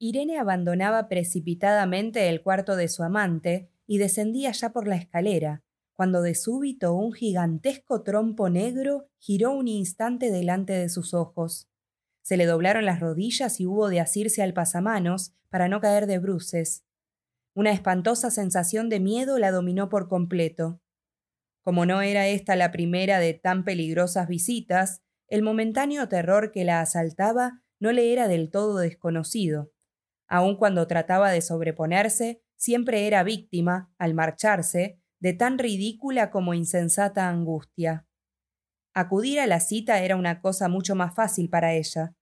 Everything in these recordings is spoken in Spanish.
Irene abandonaba precipitadamente el cuarto de su amante y descendía ya por la escalera, cuando de súbito un gigantesco trompo negro giró un instante delante de sus ojos. Se le doblaron las rodillas y hubo de asirse al pasamanos para no caer de bruces. Una espantosa sensación de miedo la dominó por completo. Como no era esta la primera de tan peligrosas visitas, el momentáneo terror que la asaltaba no le era del todo desconocido. Aun cuando trataba de sobreponerse, siempre era víctima, al marcharse, de tan ridícula como insensata angustia. Acudir a la cita era una cosa mucho más fácil para ella.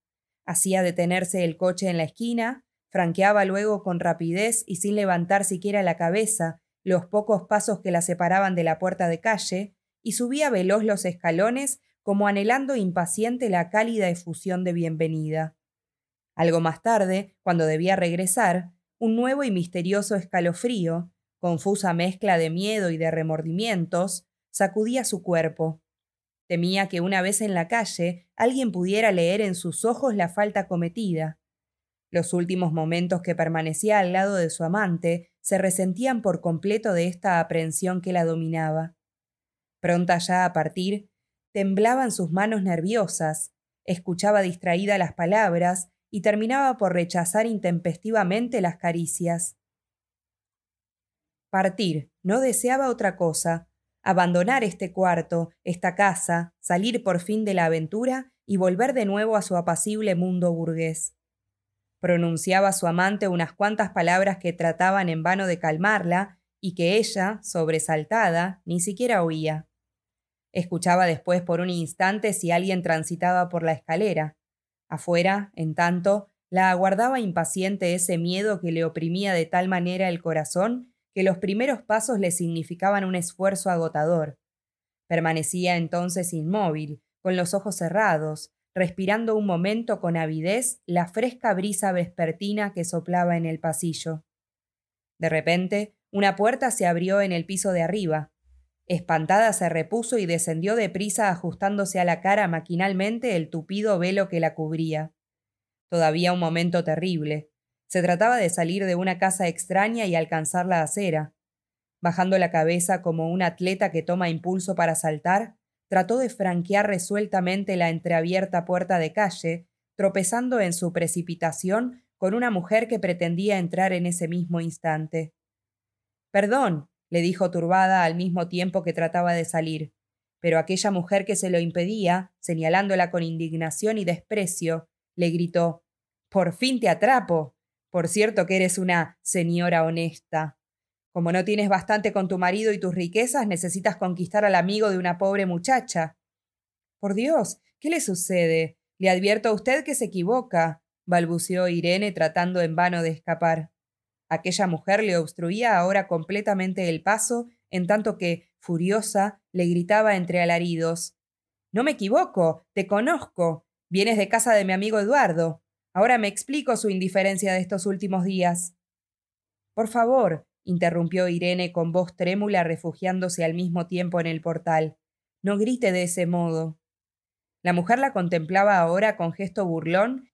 Hacía detenerse el coche en la esquina, franqueaba luego con rapidez y sin levantar siquiera la cabeza los pocos pasos que la separaban de la puerta de calle, y subía veloz los escalones como anhelando impaciente la cálida efusión de bienvenida. Algo más tarde, cuando debía regresar, un nuevo y misterioso escalofrío, confusa mezcla de miedo y de remordimientos, sacudía su cuerpo. Temía que una vez en la calle alguien pudiera leer en sus ojos la falta cometida. Los últimos momentos que permanecía al lado de su amante se resentían por completo de esta aprensión que la dominaba. Pronta ya a partir, temblaban sus manos nerviosas, escuchaba distraída las palabras y terminaba por rechazar intempestivamente las caricias. Partir, no deseaba otra cosa, abandonar este cuarto, esta casa, salir por fin de la aventura y volver de nuevo a su apacible mundo burgués. Pronunciaba su amante unas cuantas palabras que trataban en vano de calmarla y que ella, sobresaltada, ni siquiera oía. Escuchaba después por un instante si alguien transitaba por la escalera. Afuera, en tanto, la aguardaba impaciente ese miedo que le oprimía de tal manera el corazón que los primeros pasos le significaban un esfuerzo agotador. Permanecía entonces inmóvil, con los ojos cerrados, respirando un momento con avidez la fresca brisa vespertina que soplaba en el pasillo. De repente, una puerta se abrió en el piso de arriba. Espantada se repuso y descendió deprisa ajustándose a la cara maquinalmente el tupido velo que la cubría. Todavía un momento terrible. Se trataba de salir de una casa extraña y alcanzar la acera. Bajando la cabeza como un atleta que toma impulso para saltar, trató de franquear resueltamente la entreabierta puerta de calle, tropezando en su precipitación con una mujer que pretendía entrar en ese mismo instante. Perdón, le dijo turbada al mismo tiempo que trataba de salir. Pero aquella mujer que se lo impedía, señalándola con indignación y desprecio, le gritó Por fin te atrapo. Por cierto que eres una señora honesta. Como no tienes bastante con tu marido y tus riquezas, necesitas conquistar al amigo de una pobre muchacha. Por Dios, ¿qué le sucede? Le advierto a usted que se equivoca, balbuceó Irene tratando en vano de escapar. Aquella mujer le obstruía ahora completamente el paso, en tanto que, furiosa, le gritaba entre alaridos No me equivoco, te conozco. Vienes de casa de mi amigo Eduardo. Ahora me explico su indiferencia de estos últimos días. Por favor, interrumpió Irene con voz trémula refugiándose al mismo tiempo en el portal. No grite de ese modo. La mujer la contemplaba ahora con gesto burlón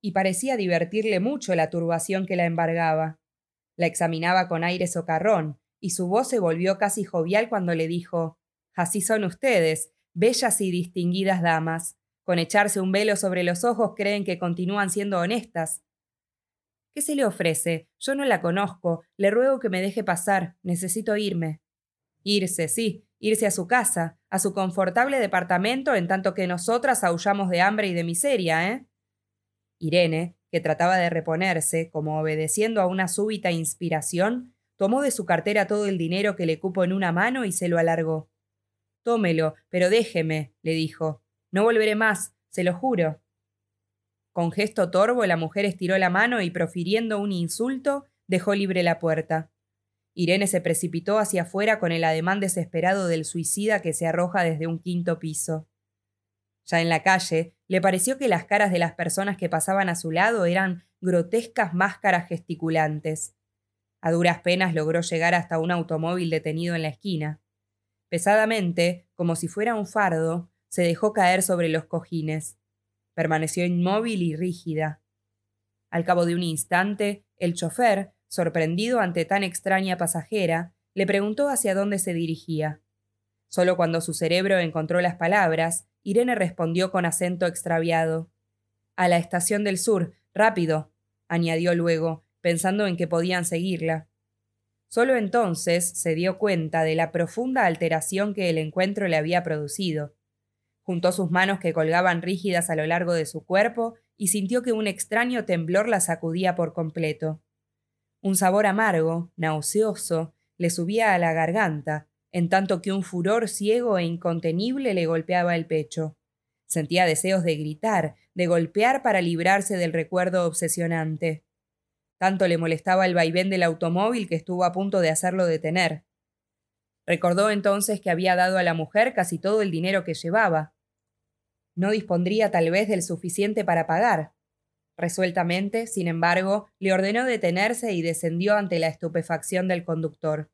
y parecía divertirle mucho la turbación que la embargaba. La examinaba con aire socarrón, y su voz se volvió casi jovial cuando le dijo Así son ustedes, bellas y distinguidas damas. Con echarse un velo sobre los ojos creen que continúan siendo honestas. ¿Qué se le ofrece? Yo no la conozco. Le ruego que me deje pasar. Necesito irme. Irse, sí, irse a su casa, a su confortable departamento, en tanto que nosotras aullamos de hambre y de miseria, ¿eh? Irene, que trataba de reponerse, como obedeciendo a una súbita inspiración, tomó de su cartera todo el dinero que le cupo en una mano y se lo alargó. Tómelo, pero déjeme, le dijo. No volveré más, se lo juro. Con gesto torvo la mujer estiró la mano y profiriendo un insulto, dejó libre la puerta. Irene se precipitó hacia afuera con el ademán desesperado del suicida que se arroja desde un quinto piso. Ya en la calle, le pareció que las caras de las personas que pasaban a su lado eran grotescas máscaras gesticulantes. A duras penas logró llegar hasta un automóvil detenido en la esquina. Pesadamente, como si fuera un fardo, se dejó caer sobre los cojines. Permaneció inmóvil y rígida. Al cabo de un instante, el chofer, sorprendido ante tan extraña pasajera, le preguntó hacia dónde se dirigía. Solo cuando su cerebro encontró las palabras, Irene respondió con acento extraviado. A la estación del sur, rápido, añadió luego, pensando en que podían seguirla. Solo entonces se dio cuenta de la profunda alteración que el encuentro le había producido. Juntó sus manos que colgaban rígidas a lo largo de su cuerpo y sintió que un extraño temblor la sacudía por completo. Un sabor amargo, nauseoso, le subía a la garganta, en tanto que un furor ciego e incontenible le golpeaba el pecho. Sentía deseos de gritar, de golpear para librarse del recuerdo obsesionante. Tanto le molestaba el vaivén del automóvil que estuvo a punto de hacerlo detener. Recordó entonces que había dado a la mujer casi todo el dinero que llevaba. No dispondría tal vez del suficiente para pagar. Resueltamente, sin embargo, le ordenó detenerse y descendió ante la estupefacción del conductor.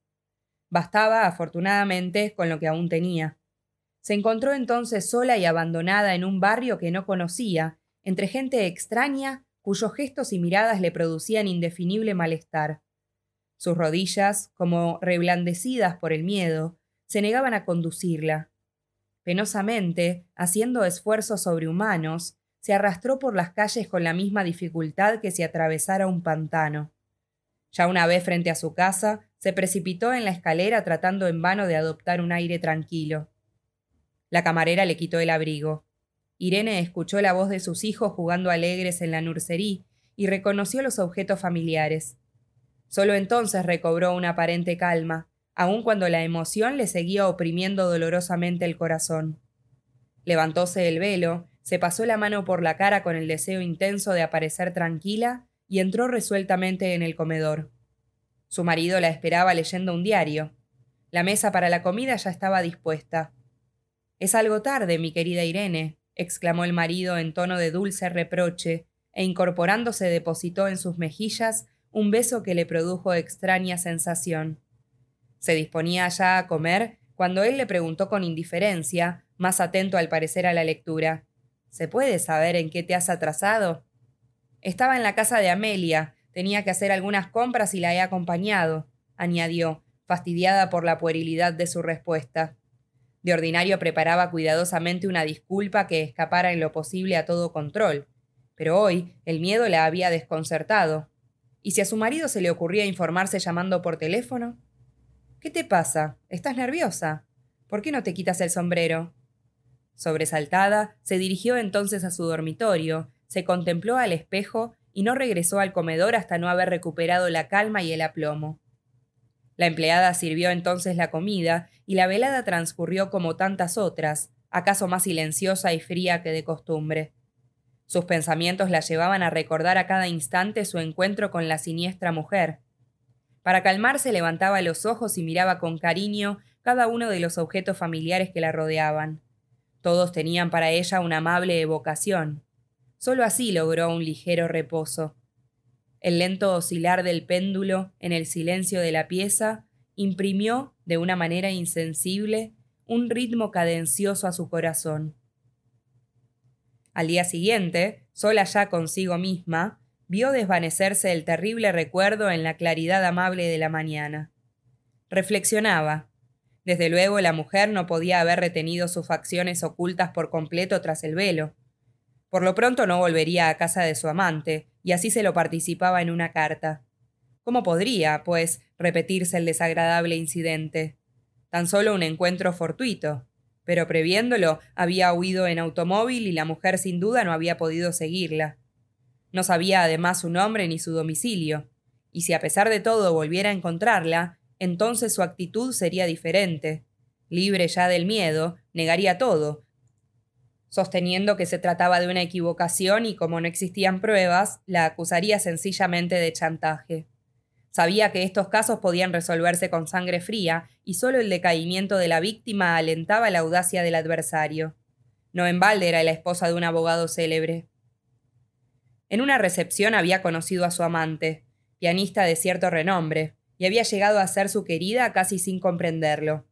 Bastaba, afortunadamente, con lo que aún tenía. Se encontró entonces sola y abandonada en un barrio que no conocía, entre gente extraña cuyos gestos y miradas le producían indefinible malestar. Sus rodillas, como reblandecidas por el miedo, se negaban a conducirla. Penosamente, haciendo esfuerzos sobrehumanos, se arrastró por las calles con la misma dificultad que si atravesara un pantano. Ya una vez frente a su casa, se precipitó en la escalera tratando en vano de adoptar un aire tranquilo. La camarera le quitó el abrigo. Irene escuchó la voz de sus hijos jugando alegres en la nursería y reconoció los objetos familiares. Solo entonces recobró una aparente calma, aun cuando la emoción le seguía oprimiendo dolorosamente el corazón. Levantóse el velo, se pasó la mano por la cara con el deseo intenso de aparecer tranquila y entró resueltamente en el comedor. Su marido la esperaba leyendo un diario. La mesa para la comida ya estaba dispuesta. Es algo tarde, mi querida Irene, exclamó el marido en tono de dulce reproche, e incorporándose depositó en sus mejillas un beso que le produjo extraña sensación. Se disponía ya a comer cuando él le preguntó con indiferencia, más atento al parecer a la lectura ¿Se puede saber en qué te has atrasado? Estaba en la casa de Amelia, tenía que hacer algunas compras y la he acompañado, añadió, fastidiada por la puerilidad de su respuesta. De ordinario preparaba cuidadosamente una disculpa que escapara en lo posible a todo control, pero hoy el miedo la había desconcertado. ¿Y si a su marido se le ocurría informarse llamando por teléfono? ¿Qué te pasa? ¿Estás nerviosa? ¿Por qué no te quitas el sombrero? Sobresaltada, se dirigió entonces a su dormitorio, se contempló al espejo y no regresó al comedor hasta no haber recuperado la calma y el aplomo. La empleada sirvió entonces la comida y la velada transcurrió como tantas otras, acaso más silenciosa y fría que de costumbre. Sus pensamientos la llevaban a recordar a cada instante su encuentro con la siniestra mujer. Para calmarse levantaba los ojos y miraba con cariño cada uno de los objetos familiares que la rodeaban. Todos tenían para ella una amable evocación. Solo así logró un ligero reposo. El lento oscilar del péndulo en el silencio de la pieza imprimió, de una manera insensible, un ritmo cadencioso a su corazón. Al día siguiente, sola ya consigo misma, vio desvanecerse el terrible recuerdo en la claridad amable de la mañana. Reflexionaba. Desde luego la mujer no podía haber retenido sus facciones ocultas por completo tras el velo. Por lo pronto no volvería a casa de su amante, y así se lo participaba en una carta. ¿Cómo podría, pues, repetirse el desagradable incidente? Tan solo un encuentro fortuito. Pero previéndolo, había huido en automóvil y la mujer sin duda no había podido seguirla. No sabía además su nombre ni su domicilio, y si a pesar de todo volviera a encontrarla, entonces su actitud sería diferente. Libre ya del miedo, negaría todo, sosteniendo que se trataba de una equivocación y como no existían pruebas, la acusaría sencillamente de chantaje. Sabía que estos casos podían resolverse con sangre fría y solo el decaimiento de la víctima alentaba la audacia del adversario. No en balde era la esposa de un abogado célebre. En una recepción había conocido a su amante, pianista de cierto renombre, y había llegado a ser su querida casi sin comprenderlo.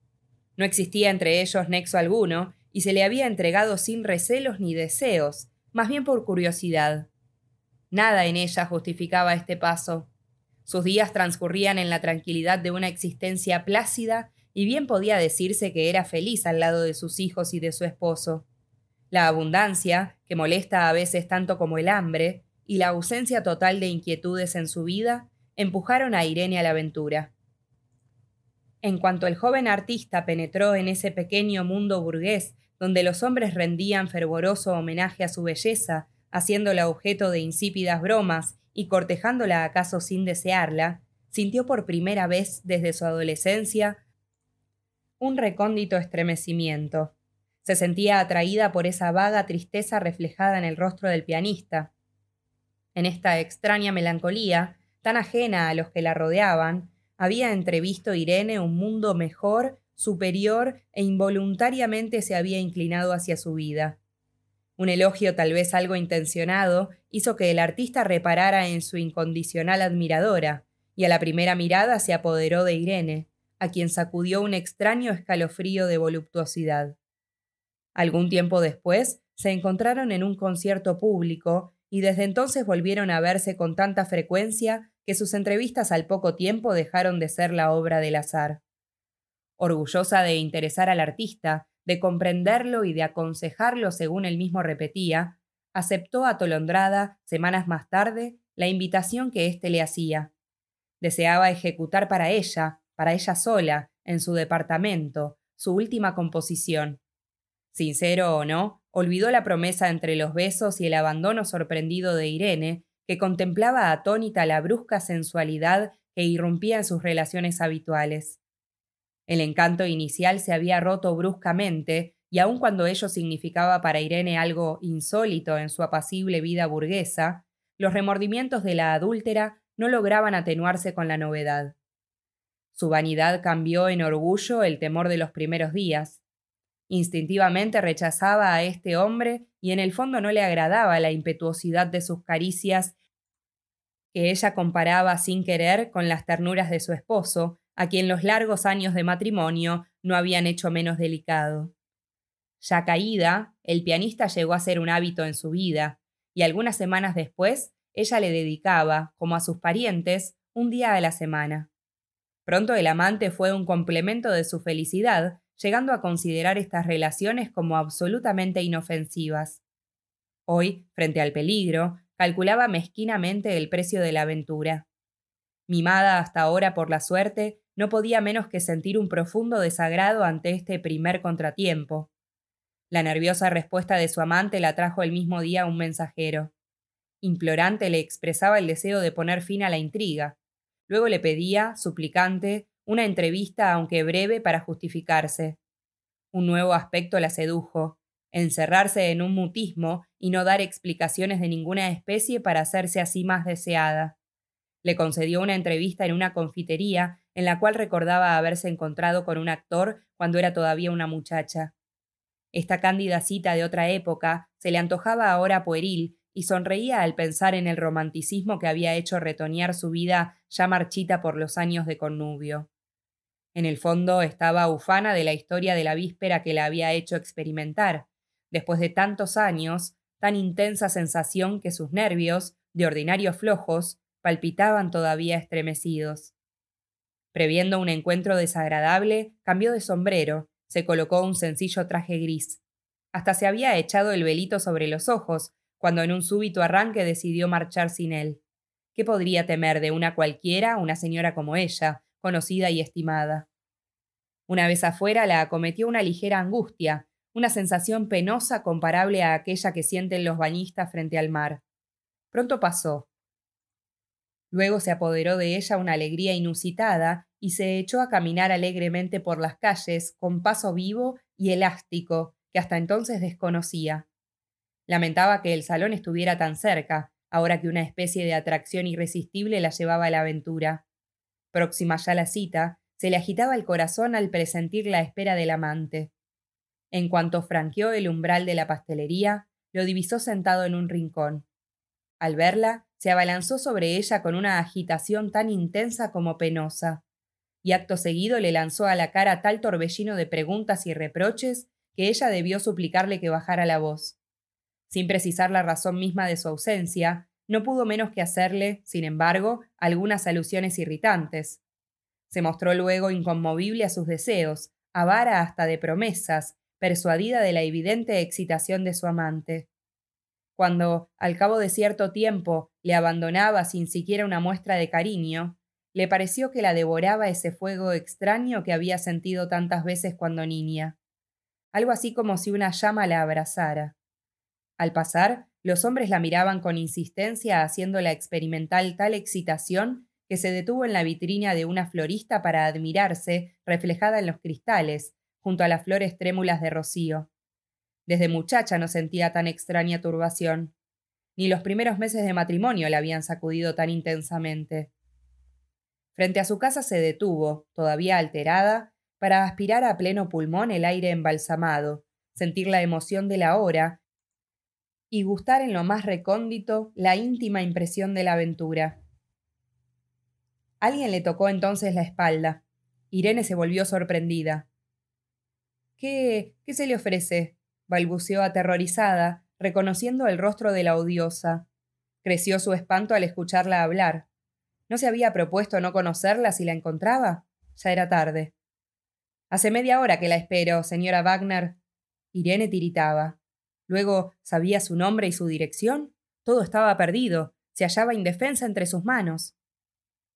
No existía entre ellos nexo alguno, y se le había entregado sin recelos ni deseos, más bien por curiosidad. Nada en ella justificaba este paso. Sus días transcurrían en la tranquilidad de una existencia plácida y bien podía decirse que era feliz al lado de sus hijos y de su esposo. La abundancia, que molesta a veces tanto como el hambre, y la ausencia total de inquietudes en su vida, empujaron a Irene a la aventura. En cuanto el joven artista penetró en ese pequeño mundo burgués donde los hombres rendían fervoroso homenaje a su belleza, haciéndola objeto de insípidas bromas y cortejándola acaso sin desearla, sintió por primera vez desde su adolescencia un recóndito estremecimiento. Se sentía atraída por esa vaga tristeza reflejada en el rostro del pianista. En esta extraña melancolía, tan ajena a los que la rodeaban, había entrevisto Irene un mundo mejor, superior e involuntariamente se había inclinado hacia su vida. Un elogio tal vez algo intencionado hizo que el artista reparara en su incondicional admiradora, y a la primera mirada se apoderó de Irene, a quien sacudió un extraño escalofrío de voluptuosidad. Algún tiempo después se encontraron en un concierto público y desde entonces volvieron a verse con tanta frecuencia que sus entrevistas al poco tiempo dejaron de ser la obra del azar. Orgullosa de interesar al artista, de comprenderlo y de aconsejarlo según él mismo repetía, aceptó atolondrada, semanas más tarde, la invitación que éste le hacía. Deseaba ejecutar para ella, para ella sola, en su departamento, su última composición. Sincero o no, olvidó la promesa entre los besos y el abandono sorprendido de Irene, que contemplaba atónita la brusca sensualidad que irrumpía en sus relaciones habituales. El encanto inicial se había roto bruscamente, y aun cuando ello significaba para Irene algo insólito en su apacible vida burguesa, los remordimientos de la adúltera no lograban atenuarse con la novedad. Su vanidad cambió en orgullo el temor de los primeros días. Instintivamente rechazaba a este hombre y en el fondo no le agradaba la impetuosidad de sus caricias que ella comparaba sin querer con las ternuras de su esposo, a quien los largos años de matrimonio no habían hecho menos delicado. Ya caída, el pianista llegó a ser un hábito en su vida, y algunas semanas después ella le dedicaba, como a sus parientes, un día a la semana. Pronto el amante fue un complemento de su felicidad, llegando a considerar estas relaciones como absolutamente inofensivas. Hoy, frente al peligro, calculaba mezquinamente el precio de la aventura. Mimada hasta ahora por la suerte, no podía menos que sentir un profundo desagrado ante este primer contratiempo. La nerviosa respuesta de su amante la trajo el mismo día un mensajero. Implorante le expresaba el deseo de poner fin a la intriga. Luego le pedía, suplicante, una entrevista aunque breve para justificarse. Un nuevo aspecto la sedujo, encerrarse en un mutismo y no dar explicaciones de ninguna especie para hacerse así más deseada. Le concedió una entrevista en una confitería en la cual recordaba haberse encontrado con un actor cuando era todavía una muchacha. Esta cándida cita de otra época se le antojaba ahora pueril y sonreía al pensar en el romanticismo que había hecho retoñar su vida ya marchita por los años de connubio. En el fondo estaba ufana de la historia de la víspera que la había hecho experimentar, después de tantos años, tan intensa sensación que sus nervios, de ordinario flojos, palpitaban todavía estremecidos. Previendo un encuentro desagradable, cambió de sombrero, se colocó un sencillo traje gris. Hasta se había echado el velito sobre los ojos, cuando en un súbito arranque decidió marchar sin él. ¿Qué podría temer de una cualquiera una señora como ella, conocida y estimada. Una vez afuera la acometió una ligera angustia, una sensación penosa comparable a aquella que sienten los bañistas frente al mar. Pronto pasó. Luego se apoderó de ella una alegría inusitada y se echó a caminar alegremente por las calles con paso vivo y elástico que hasta entonces desconocía. Lamentaba que el salón estuviera tan cerca, ahora que una especie de atracción irresistible la llevaba a la aventura. Próxima ya la cita, se le agitaba el corazón al presentir la espera del amante. En cuanto franqueó el umbral de la pastelería, lo divisó sentado en un rincón. Al verla, se abalanzó sobre ella con una agitación tan intensa como penosa, y acto seguido le lanzó a la cara tal torbellino de preguntas y reproches que ella debió suplicarle que bajara la voz. Sin precisar la razón misma de su ausencia, no pudo menos que hacerle, sin embargo, algunas alusiones irritantes. Se mostró luego inconmovible a sus deseos, avara hasta de promesas, persuadida de la evidente excitación de su amante. Cuando, al cabo de cierto tiempo, le abandonaba sin siquiera una muestra de cariño, le pareció que la devoraba ese fuego extraño que había sentido tantas veces cuando niña. Algo así como si una llama la abrazara. Al pasar, los hombres la miraban con insistencia haciéndola experimentar tal excitación que se detuvo en la vitrina de una florista para admirarse, reflejada en los cristales, junto a las flores trémulas de rocío. Desde muchacha no sentía tan extraña turbación. Ni los primeros meses de matrimonio la habían sacudido tan intensamente. Frente a su casa se detuvo, todavía alterada, para aspirar a pleno pulmón el aire embalsamado, sentir la emoción de la hora y gustar en lo más recóndito la íntima impresión de la aventura. Alguien le tocó entonces la espalda. Irene se volvió sorprendida. ¿Qué. qué se le ofrece? balbuceó aterrorizada, reconociendo el rostro de la odiosa. Creció su espanto al escucharla hablar. ¿No se había propuesto no conocerla si la encontraba? Ya era tarde. Hace media hora que la espero, señora Wagner. Irene tiritaba. Luego, ¿sabía su nombre y su dirección? Todo estaba perdido. Se hallaba indefensa entre sus manos.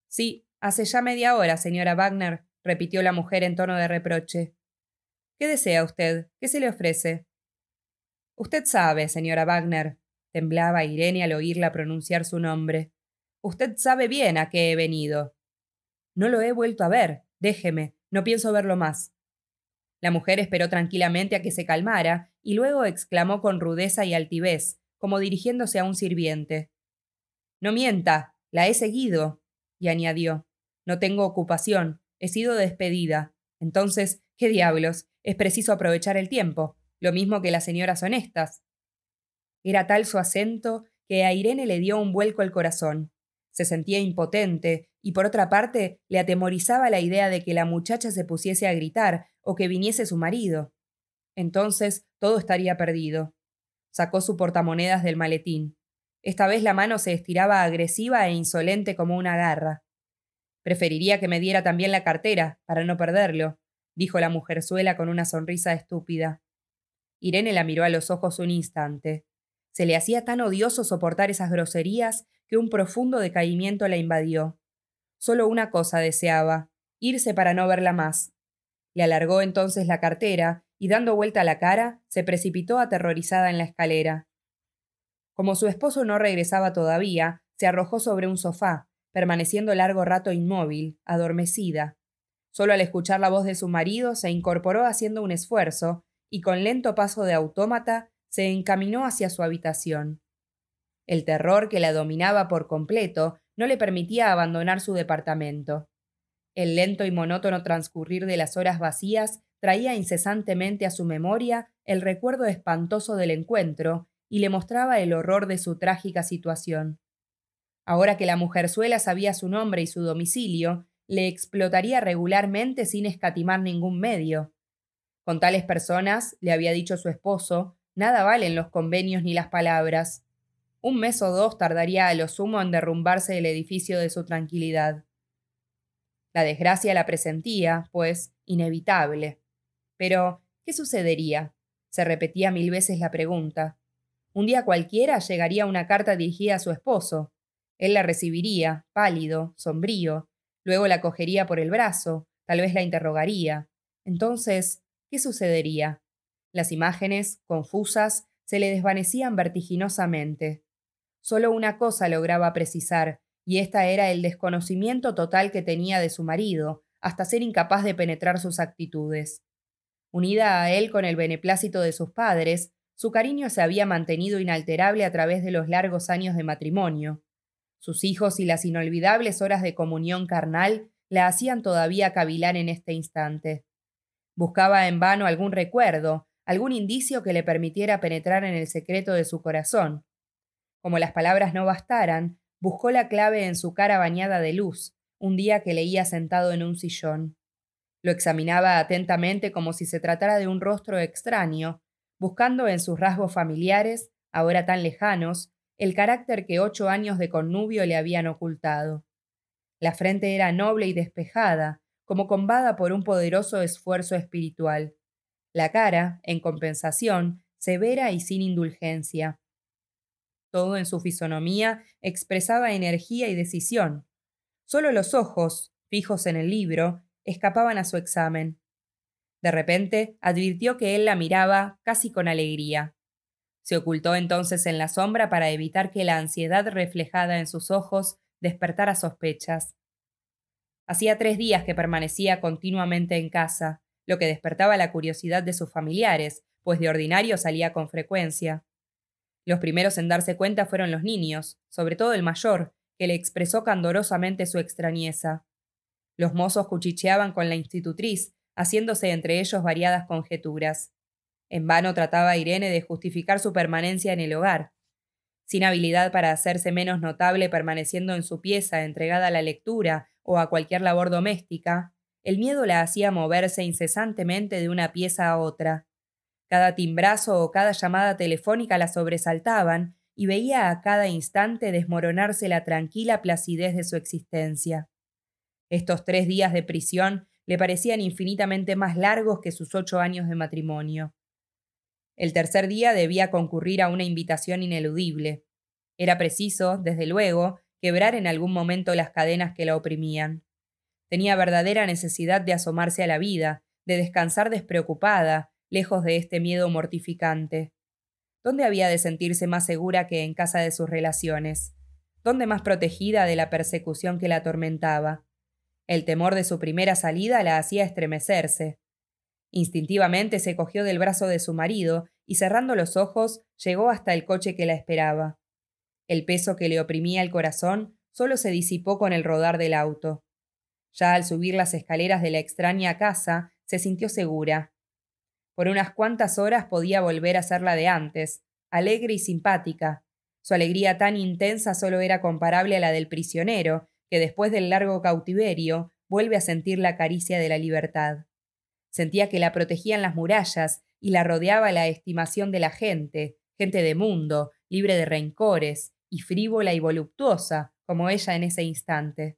Sí, hace ya media hora, señora Wagner, repitió la mujer en tono de reproche. ¿Qué desea usted? ¿Qué se le ofrece? Usted sabe, señora Wagner, temblaba Irene al oírla pronunciar su nombre. Usted sabe bien a qué he venido. No lo he vuelto a ver. Déjeme, no pienso verlo más. La mujer esperó tranquilamente a que se calmara y luego exclamó con rudeza y altivez, como dirigiéndose a un sirviente. No mienta, la he seguido. y añadió No tengo ocupación, he sido despedida. Entonces, ¿qué diablos? Es preciso aprovechar el tiempo, lo mismo que las señoras honestas. Era tal su acento que a Irene le dio un vuelco el corazón. Se sentía impotente, y por otra parte le atemorizaba la idea de que la muchacha se pusiese a gritar o que viniese su marido. Entonces todo estaría perdido. Sacó su portamonedas del maletín. Esta vez la mano se estiraba agresiva e insolente como una garra. Preferiría que me diera también la cartera, para no perderlo, dijo la mujerzuela con una sonrisa estúpida. Irene la miró a los ojos un instante. Se le hacía tan odioso soportar esas groserías que un profundo decaimiento la invadió. Solo una cosa deseaba, irse para no verla más. Le alargó entonces la cartera y dando vuelta la cara, se precipitó aterrorizada en la escalera. Como su esposo no regresaba todavía, se arrojó sobre un sofá, permaneciendo largo rato inmóvil, adormecida. Solo al escuchar la voz de su marido se incorporó haciendo un esfuerzo, y con lento paso de autómata se encaminó hacia su habitación. El terror que la dominaba por completo no le permitía abandonar su departamento. El lento y monótono transcurrir de las horas vacías traía incesantemente a su memoria el recuerdo espantoso del encuentro y le mostraba el horror de su trágica situación. Ahora que la mujerzuela sabía su nombre y su domicilio, le explotaría regularmente sin escatimar ningún medio. Con tales personas, le había dicho su esposo, nada valen los convenios ni las palabras. Un mes o dos tardaría a lo sumo en derrumbarse el edificio de su tranquilidad. La desgracia la presentía, pues, inevitable. Pero, ¿qué sucedería? Se repetía mil veces la pregunta. Un día cualquiera llegaría una carta dirigida a su esposo. Él la recibiría, pálido, sombrío, luego la cogería por el brazo, tal vez la interrogaría. Entonces, ¿qué sucedería? Las imágenes, confusas, se le desvanecían vertiginosamente. Solo una cosa lograba precisar, y esta era el desconocimiento total que tenía de su marido, hasta ser incapaz de penetrar sus actitudes. Unida a él con el beneplácito de sus padres, su cariño se había mantenido inalterable a través de los largos años de matrimonio. Sus hijos y las inolvidables horas de comunión carnal la hacían todavía cavilar en este instante. Buscaba en vano algún recuerdo, algún indicio que le permitiera penetrar en el secreto de su corazón, como las palabras no bastaran, buscó la clave en su cara bañada de luz, un día que leía sentado en un sillón. Lo examinaba atentamente como si se tratara de un rostro extraño, buscando en sus rasgos familiares, ahora tan lejanos, el carácter que ocho años de connubio le habían ocultado. La frente era noble y despejada, como combada por un poderoso esfuerzo espiritual. La cara, en compensación, severa y sin indulgencia. Todo en su fisonomía expresaba energía y decisión. Solo los ojos, fijos en el libro, escapaban a su examen. De repente advirtió que él la miraba casi con alegría. Se ocultó entonces en la sombra para evitar que la ansiedad reflejada en sus ojos despertara sospechas. Hacía tres días que permanecía continuamente en casa, lo que despertaba la curiosidad de sus familiares, pues de ordinario salía con frecuencia. Los primeros en darse cuenta fueron los niños, sobre todo el mayor, que le expresó candorosamente su extrañeza. Los mozos cuchicheaban con la institutriz, haciéndose entre ellos variadas conjeturas. En vano trataba Irene de justificar su permanencia en el hogar. Sin habilidad para hacerse menos notable permaneciendo en su pieza entregada a la lectura o a cualquier labor doméstica, el miedo la hacía moverse incesantemente de una pieza a otra. Cada timbrazo o cada llamada telefónica la sobresaltaban y veía a cada instante desmoronarse la tranquila placidez de su existencia. Estos tres días de prisión le parecían infinitamente más largos que sus ocho años de matrimonio. El tercer día debía concurrir a una invitación ineludible. Era preciso, desde luego, quebrar en algún momento las cadenas que la oprimían. Tenía verdadera necesidad de asomarse a la vida, de descansar despreocupada, lejos de este miedo mortificante. ¿Dónde había de sentirse más segura que en casa de sus relaciones? ¿Dónde más protegida de la persecución que la atormentaba? El temor de su primera salida la hacía estremecerse. Instintivamente se cogió del brazo de su marido y cerrando los ojos llegó hasta el coche que la esperaba. El peso que le oprimía el corazón solo se disipó con el rodar del auto. Ya al subir las escaleras de la extraña casa, se sintió segura. Por unas cuantas horas podía volver a ser la de antes, alegre y simpática. Su alegría tan intensa solo era comparable a la del prisionero, que después del largo cautiverio vuelve a sentir la caricia de la libertad. Sentía que la protegían las murallas y la rodeaba la estimación de la gente, gente de mundo, libre de rencores, y frívola y voluptuosa, como ella en ese instante.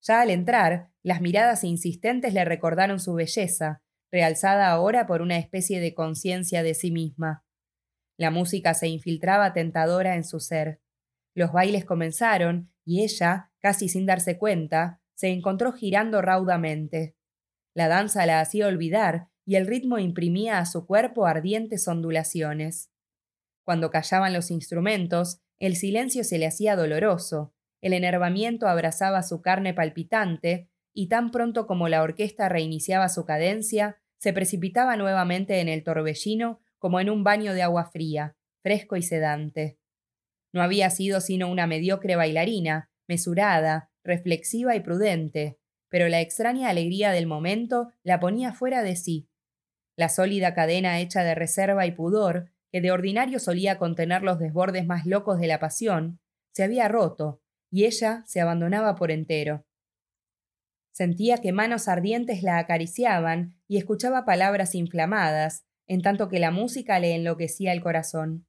Ya al entrar, las miradas insistentes le recordaron su belleza, realzada ahora por una especie de conciencia de sí misma. La música se infiltraba tentadora en su ser. Los bailes comenzaron y ella, casi sin darse cuenta, se encontró girando raudamente. La danza la hacía olvidar y el ritmo imprimía a su cuerpo ardientes ondulaciones. Cuando callaban los instrumentos, el silencio se le hacía doloroso, el enervamiento abrazaba su carne palpitante, y tan pronto como la orquesta reiniciaba su cadencia, se precipitaba nuevamente en el torbellino como en un baño de agua fría, fresco y sedante. No había sido sino una mediocre bailarina, mesurada, reflexiva y prudente, pero la extraña alegría del momento la ponía fuera de sí. La sólida cadena hecha de reserva y pudor, que de ordinario solía contener los desbordes más locos de la pasión, se había roto, y ella se abandonaba por entero. Sentía que manos ardientes la acariciaban y escuchaba palabras inflamadas, en tanto que la música le enloquecía el corazón.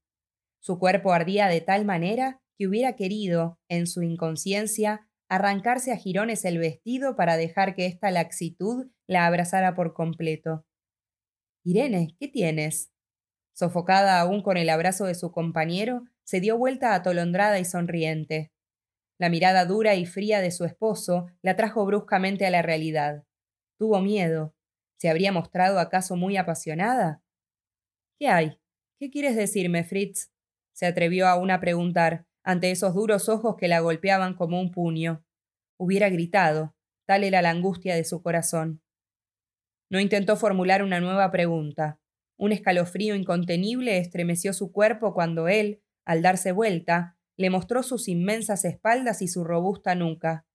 Su cuerpo ardía de tal manera que hubiera querido, en su inconsciencia, arrancarse a jirones el vestido para dejar que esta laxitud la abrazara por completo. Irene, ¿qué tienes? Sofocada aún con el abrazo de su compañero, se dio vuelta atolondrada y sonriente. La mirada dura y fría de su esposo la trajo bruscamente a la realidad. Tuvo miedo. ¿Se habría mostrado acaso muy apasionada? ¿Qué hay? ¿Qué quieres decirme, Fritz? Se atrevió aún a preguntar, ante esos duros ojos que la golpeaban como un puño. Hubiera gritado, tal era la angustia de su corazón. No intentó formular una nueva pregunta. Un escalofrío incontenible estremeció su cuerpo cuando él, al darse vuelta, le mostró sus inmensas espaldas y su robusta nuca.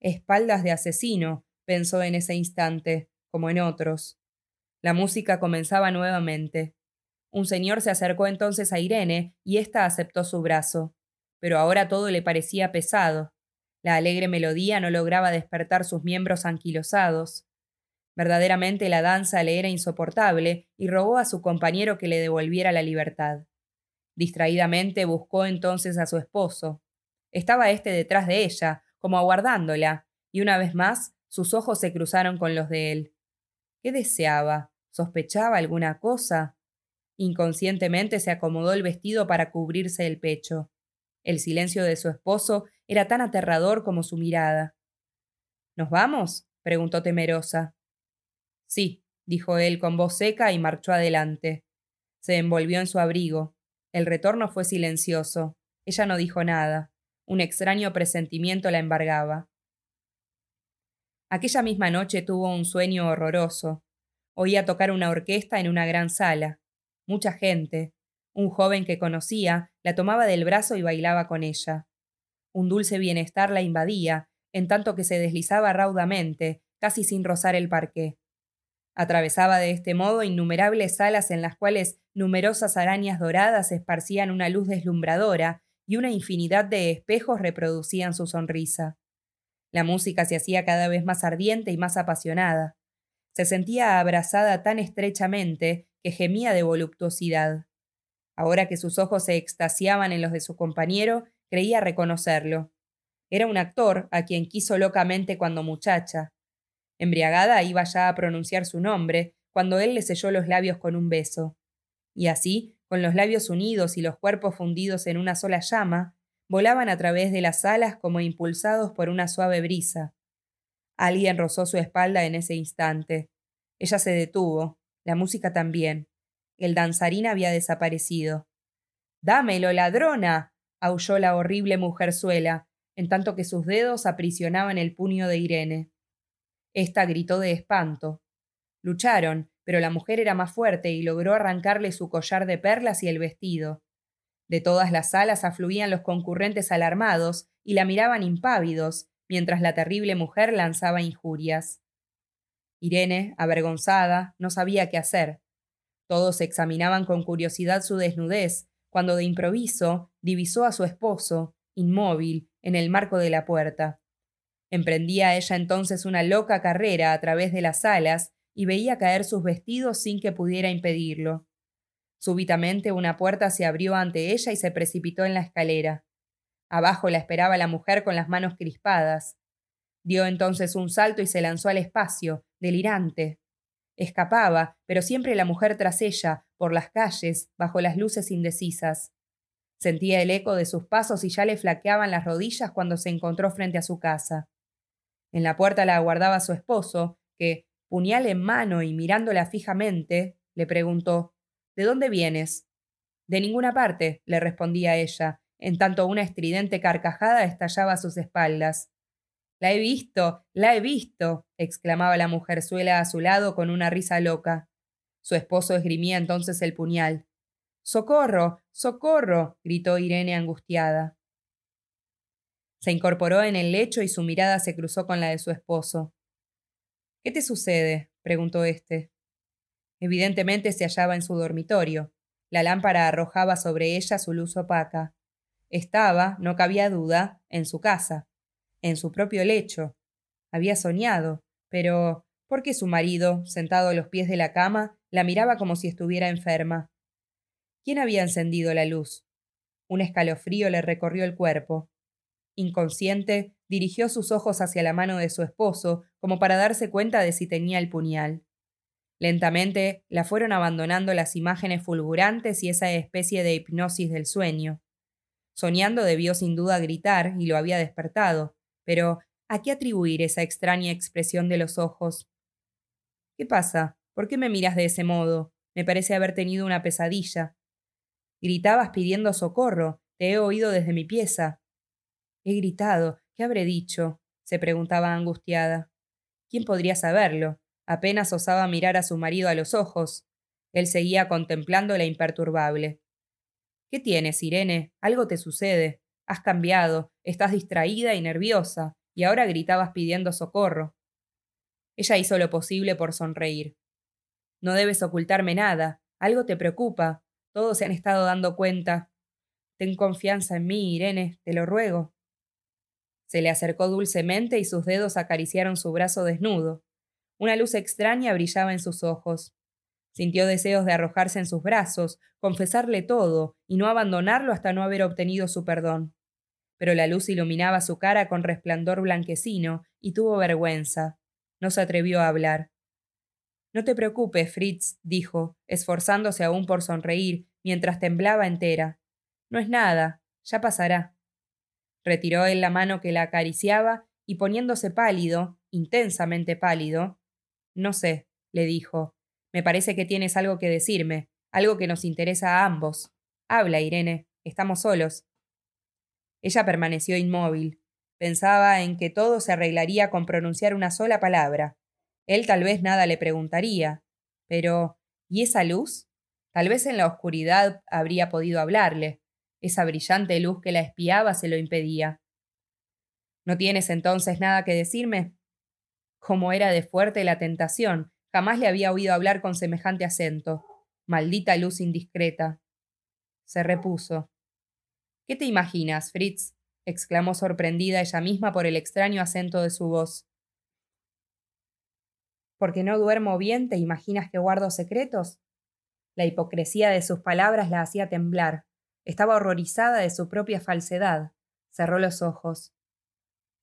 Espaldas de asesino, pensó en ese instante, como en otros. La música comenzaba nuevamente. Un señor se acercó entonces a Irene y ésta aceptó su brazo. Pero ahora todo le parecía pesado. La alegre melodía no lograba despertar sus miembros anquilosados. Verdaderamente la danza le era insoportable y rogó a su compañero que le devolviera la libertad. Distraídamente buscó entonces a su esposo. Estaba éste detrás de ella, como aguardándola, y una vez más sus ojos se cruzaron con los de él. ¿Qué deseaba? ¿Sospechaba alguna cosa? Inconscientemente se acomodó el vestido para cubrirse el pecho. El silencio de su esposo era tan aterrador como su mirada. ¿Nos vamos? preguntó temerosa. Sí, dijo él con voz seca y marchó adelante. Se envolvió en su abrigo. El retorno fue silencioso. Ella no dijo nada. Un extraño presentimiento la embargaba. Aquella misma noche tuvo un sueño horroroso. Oía tocar una orquesta en una gran sala. Mucha gente. Un joven que conocía la tomaba del brazo y bailaba con ella. Un dulce bienestar la invadía, en tanto que se deslizaba raudamente, casi sin rozar el parqué. Atravesaba de este modo innumerables salas en las cuales numerosas arañas doradas esparcían una luz deslumbradora y una infinidad de espejos reproducían su sonrisa. La música se hacía cada vez más ardiente y más apasionada. Se sentía abrazada tan estrechamente que gemía de voluptuosidad. Ahora que sus ojos se extasiaban en los de su compañero, creía reconocerlo. Era un actor a quien quiso locamente cuando muchacha. Embriagada iba ya a pronunciar su nombre, cuando él le selló los labios con un beso. Y así, con los labios unidos y los cuerpos fundidos en una sola llama, volaban a través de las alas como impulsados por una suave brisa. Alguien rozó su espalda en ese instante. Ella se detuvo, la música también. El danzarín había desaparecido. Dámelo, ladrona. aulló la horrible mujerzuela, en tanto que sus dedos aprisionaban el puño de Irene. Esta gritó de espanto. Lucharon, pero la mujer era más fuerte y logró arrancarle su collar de perlas y el vestido. De todas las salas afluían los concurrentes alarmados y la miraban impávidos, mientras la terrible mujer lanzaba injurias. Irene, avergonzada, no sabía qué hacer. Todos examinaban con curiosidad su desnudez, cuando de improviso divisó a su esposo, inmóvil, en el marco de la puerta. Emprendía ella entonces una loca carrera a través de las salas y veía caer sus vestidos sin que pudiera impedirlo. Súbitamente una puerta se abrió ante ella y se precipitó en la escalera. Abajo la esperaba la mujer con las manos crispadas. Dio entonces un salto y se lanzó al espacio, delirante. Escapaba, pero siempre la mujer tras ella, por las calles, bajo las luces indecisas. Sentía el eco de sus pasos y ya le flaqueaban las rodillas cuando se encontró frente a su casa. En la puerta la aguardaba su esposo, que, puñal en mano y mirándola fijamente, le preguntó ¿De dónde vienes? De ninguna parte, le respondía ella, en tanto una estridente carcajada estallaba a sus espaldas. La he visto, la he visto, exclamaba la mujerzuela a su lado con una risa loca. Su esposo esgrimía entonces el puñal. Socorro. socorro. gritó Irene angustiada. Se incorporó en el lecho y su mirada se cruzó con la de su esposo. ¿Qué te sucede? preguntó éste. Evidentemente se hallaba en su dormitorio. La lámpara arrojaba sobre ella su luz opaca. Estaba, no cabía duda, en su casa, en su propio lecho. Había soñado, pero ¿por qué su marido, sentado a los pies de la cama, la miraba como si estuviera enferma? ¿Quién había encendido la luz? Un escalofrío le recorrió el cuerpo. Inconsciente, dirigió sus ojos hacia la mano de su esposo, como para darse cuenta de si tenía el puñal. Lentamente la fueron abandonando las imágenes fulgurantes y esa especie de hipnosis del sueño. Soñando debió sin duda gritar y lo había despertado, pero ¿a qué atribuir esa extraña expresión de los ojos? ¿Qué pasa? ¿Por qué me miras de ese modo? Me parece haber tenido una pesadilla. Gritabas pidiendo socorro. Te he oído desde mi pieza. He gritado. ¿Qué habré dicho? se preguntaba angustiada. ¿Quién podría saberlo? Apenas osaba mirar a su marido a los ojos. Él seguía contemplándola imperturbable. ¿Qué tienes, Irene? Algo te sucede. Has cambiado, estás distraída y nerviosa, y ahora gritabas pidiendo socorro. Ella hizo lo posible por sonreír. No debes ocultarme nada. Algo te preocupa. Todos se han estado dando cuenta. Ten confianza en mí, Irene, te lo ruego. Se le acercó dulcemente y sus dedos acariciaron su brazo desnudo. Una luz extraña brillaba en sus ojos. Sintió deseos de arrojarse en sus brazos, confesarle todo y no abandonarlo hasta no haber obtenido su perdón. Pero la luz iluminaba su cara con resplandor blanquecino y tuvo vergüenza. No se atrevió a hablar. No te preocupes, Fritz, dijo, esforzándose aún por sonreír, mientras temblaba entera. No es nada, ya pasará. Retiró él la mano que la acariciaba y poniéndose pálido, intensamente pálido, No sé, le dijo, me parece que tienes algo que decirme, algo que nos interesa a ambos. Habla, Irene, estamos solos. Ella permaneció inmóvil. Pensaba en que todo se arreglaría con pronunciar una sola palabra. Él tal vez nada le preguntaría. Pero, ¿y esa luz? Tal vez en la oscuridad habría podido hablarle. Esa brillante luz que la espiaba se lo impedía. ¿No tienes entonces nada que decirme? Cómo era de fuerte la tentación, Jamás le había oído hablar con semejante acento. Maldita luz indiscreta. Se repuso. ¿Qué te imaginas, Fritz? exclamó sorprendida ella misma por el extraño acento de su voz. ¿Porque no duermo bien te imaginas que guardo secretos? La hipocresía de sus palabras la hacía temblar. Estaba horrorizada de su propia falsedad. Cerró los ojos.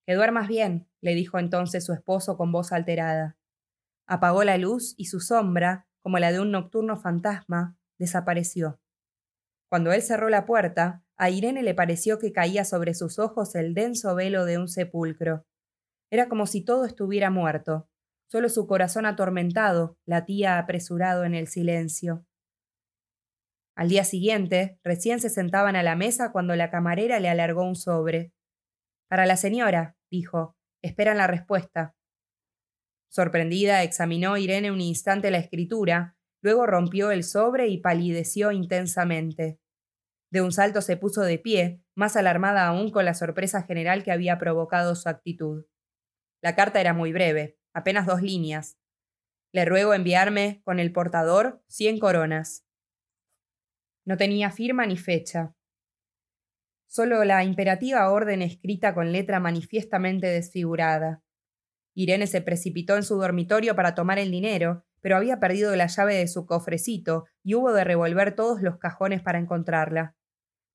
Que duermas bien, le dijo entonces su esposo con voz alterada. Apagó la luz y su sombra, como la de un nocturno fantasma, desapareció. Cuando él cerró la puerta, a Irene le pareció que caía sobre sus ojos el denso velo de un sepulcro. Era como si todo estuviera muerto. Solo su corazón atormentado latía apresurado en el silencio. Al día siguiente, recién se sentaban a la mesa cuando la camarera le alargó un sobre. Para la señora, dijo. Esperan la respuesta. Sorprendida, examinó Irene un instante la escritura, luego rompió el sobre y palideció intensamente. De un salto se puso de pie, más alarmada aún con la sorpresa general que había provocado su actitud. La carta era muy breve, apenas dos líneas. Le ruego enviarme, con el portador, cien coronas. No tenía firma ni fecha. Solo la imperativa orden escrita con letra manifiestamente desfigurada. Irene se precipitó en su dormitorio para tomar el dinero, pero había perdido la llave de su cofrecito y hubo de revolver todos los cajones para encontrarla.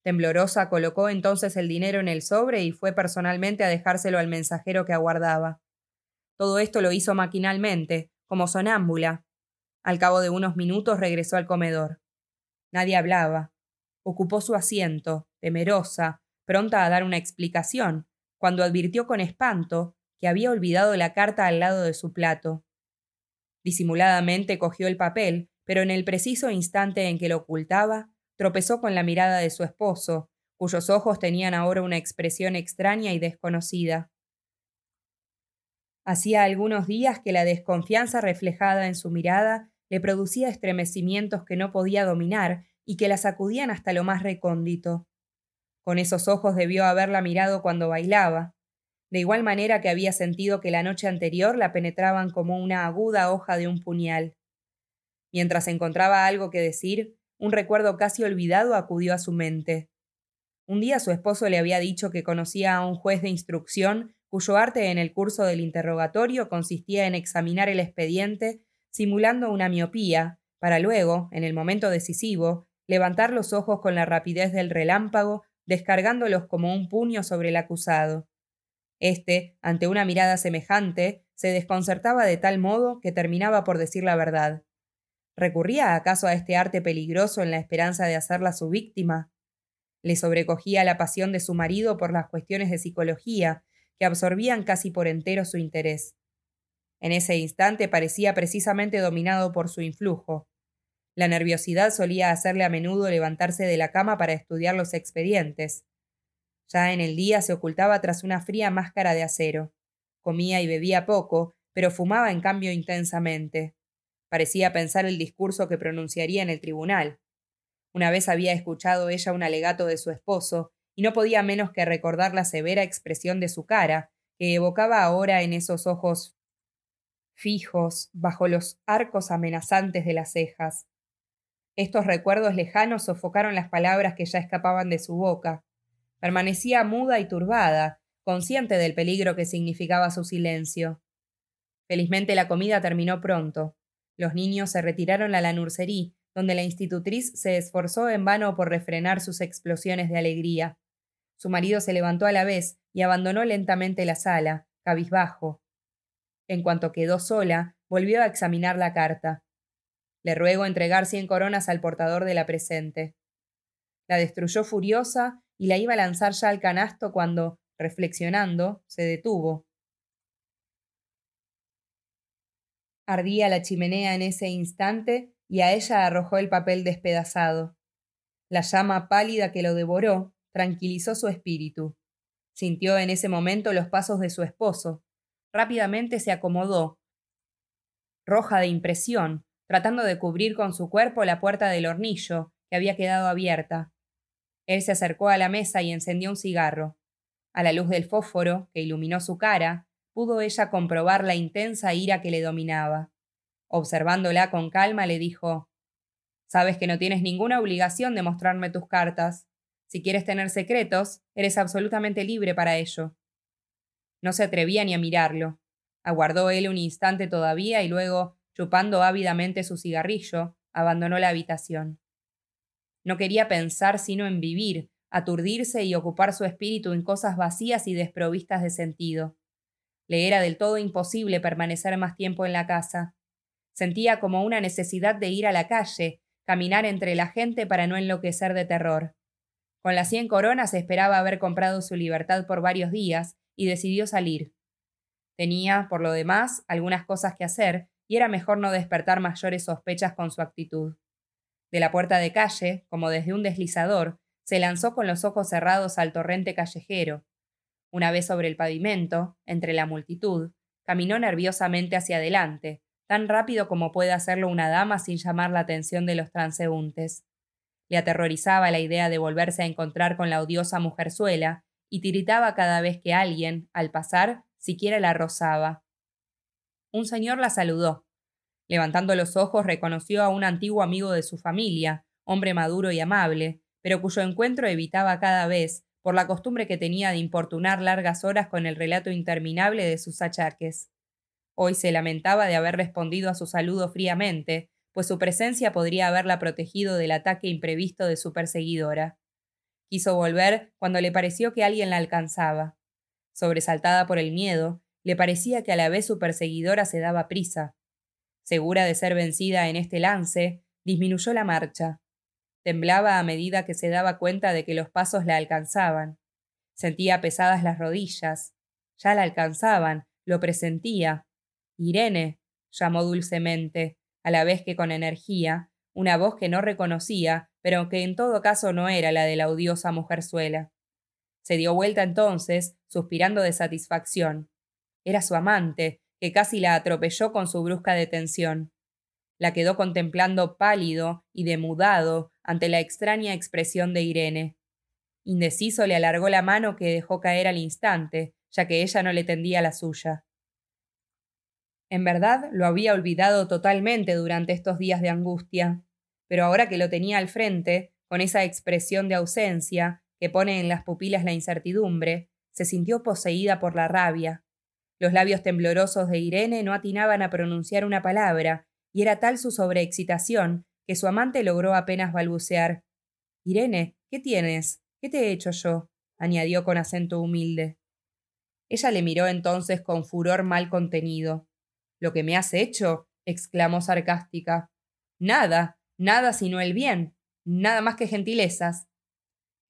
Temblorosa colocó entonces el dinero en el sobre y fue personalmente a dejárselo al mensajero que aguardaba. Todo esto lo hizo maquinalmente, como sonámbula. Al cabo de unos minutos regresó al comedor. Nadie hablaba. Ocupó su asiento, temerosa, pronta a dar una explicación, cuando advirtió con espanto que había olvidado la carta al lado de su plato. Disimuladamente cogió el papel, pero en el preciso instante en que lo ocultaba, tropezó con la mirada de su esposo, cuyos ojos tenían ahora una expresión extraña y desconocida. Hacía algunos días que la desconfianza reflejada en su mirada le producía estremecimientos que no podía dominar y que la sacudían hasta lo más recóndito. Con esos ojos debió haberla mirado cuando bailaba, de igual manera que había sentido que la noche anterior la penetraban como una aguda hoja de un puñal. Mientras encontraba algo que decir, un recuerdo casi olvidado acudió a su mente. Un día su esposo le había dicho que conocía a un juez de instrucción cuyo arte en el curso del interrogatorio consistía en examinar el expediente simulando una miopía, para luego, en el momento decisivo, levantar los ojos con la rapidez del relámpago, descargándolos como un puño sobre el acusado. Este, ante una mirada semejante, se desconcertaba de tal modo que terminaba por decir la verdad. ¿Recurría acaso a este arte peligroso en la esperanza de hacerla su víctima? Le sobrecogía la pasión de su marido por las cuestiones de psicología, que absorbían casi por entero su interés. En ese instante parecía precisamente dominado por su influjo. La nerviosidad solía hacerle a menudo levantarse de la cama para estudiar los expedientes. Ya en el día se ocultaba tras una fría máscara de acero. Comía y bebía poco, pero fumaba en cambio intensamente. Parecía pensar el discurso que pronunciaría en el tribunal. Una vez había escuchado ella un alegato de su esposo, y no podía menos que recordar la severa expresión de su cara, que evocaba ahora en esos ojos fijos, bajo los arcos amenazantes de las cejas. Estos recuerdos lejanos sofocaron las palabras que ya escapaban de su boca. Permanecía muda y turbada, consciente del peligro que significaba su silencio. Felizmente la comida terminó pronto. Los niños se retiraron a la nursería, donde la institutriz se esforzó en vano por refrenar sus explosiones de alegría. Su marido se levantó a la vez y abandonó lentamente la sala, cabizbajo. En cuanto quedó sola, volvió a examinar la carta. Le ruego entregar cien coronas al portador de la presente. La destruyó furiosa y la iba a lanzar ya al canasto cuando, reflexionando, se detuvo. Ardía la chimenea en ese instante y a ella arrojó el papel despedazado. La llama pálida que lo devoró tranquilizó su espíritu. Sintió en ese momento los pasos de su esposo. Rápidamente se acomodó, roja de impresión, tratando de cubrir con su cuerpo la puerta del hornillo, que había quedado abierta. Él se acercó a la mesa y encendió un cigarro. A la luz del fósforo, que iluminó su cara, pudo ella comprobar la intensa ira que le dominaba. Observándola con calma, le dijo Sabes que no tienes ninguna obligación de mostrarme tus cartas. Si quieres tener secretos, eres absolutamente libre para ello. No se atrevía ni a mirarlo. Aguardó él un instante todavía y luego, chupando ávidamente su cigarrillo, abandonó la habitación. No quería pensar sino en vivir, aturdirse y ocupar su espíritu en cosas vacías y desprovistas de sentido. Le era del todo imposible permanecer más tiempo en la casa. Sentía como una necesidad de ir a la calle, caminar entre la gente para no enloquecer de terror. Con las cien coronas esperaba haber comprado su libertad por varios días y decidió salir. Tenía, por lo demás, algunas cosas que hacer y era mejor no despertar mayores sospechas con su actitud. De la puerta de calle, como desde un deslizador, se lanzó con los ojos cerrados al torrente callejero. Una vez sobre el pavimento, entre la multitud, caminó nerviosamente hacia adelante, tan rápido como puede hacerlo una dama sin llamar la atención de los transeúntes. Le aterrorizaba la idea de volverse a encontrar con la odiosa mujerzuela, y tiritaba cada vez que alguien, al pasar, siquiera la rozaba. Un señor la saludó. Levantando los ojos reconoció a un antiguo amigo de su familia, hombre maduro y amable, pero cuyo encuentro evitaba cada vez, por la costumbre que tenía de importunar largas horas con el relato interminable de sus achaques. Hoy se lamentaba de haber respondido a su saludo fríamente, pues su presencia podría haberla protegido del ataque imprevisto de su perseguidora. Quiso volver cuando le pareció que alguien la alcanzaba. Sobresaltada por el miedo, le parecía que a la vez su perseguidora se daba prisa. Segura de ser vencida en este lance, disminuyó la marcha. Temblaba a medida que se daba cuenta de que los pasos la alcanzaban. Sentía pesadas las rodillas. Ya la alcanzaban, lo presentía. Irene, llamó dulcemente, a la vez que con energía, una voz que no reconocía, pero que en todo caso no era la de la odiosa mujerzuela. Se dio vuelta entonces, suspirando de satisfacción. Era su amante, que casi la atropelló con su brusca detención. La quedó contemplando pálido y demudado ante la extraña expresión de Irene. Indeciso le alargó la mano que dejó caer al instante, ya que ella no le tendía la suya. En verdad, lo había olvidado totalmente durante estos días de angustia, pero ahora que lo tenía al frente, con esa expresión de ausencia que pone en las pupilas la incertidumbre, se sintió poseída por la rabia. Los labios temblorosos de Irene no atinaban a pronunciar una palabra, y era tal su sobreexcitación que su amante logró apenas balbucear. Irene, ¿qué tienes? ¿Qué te he hecho yo? añadió con acento humilde. Ella le miró entonces con furor mal contenido. ¿Lo que me has hecho? exclamó sarcástica. Nada, nada sino el bien, nada más que gentilezas.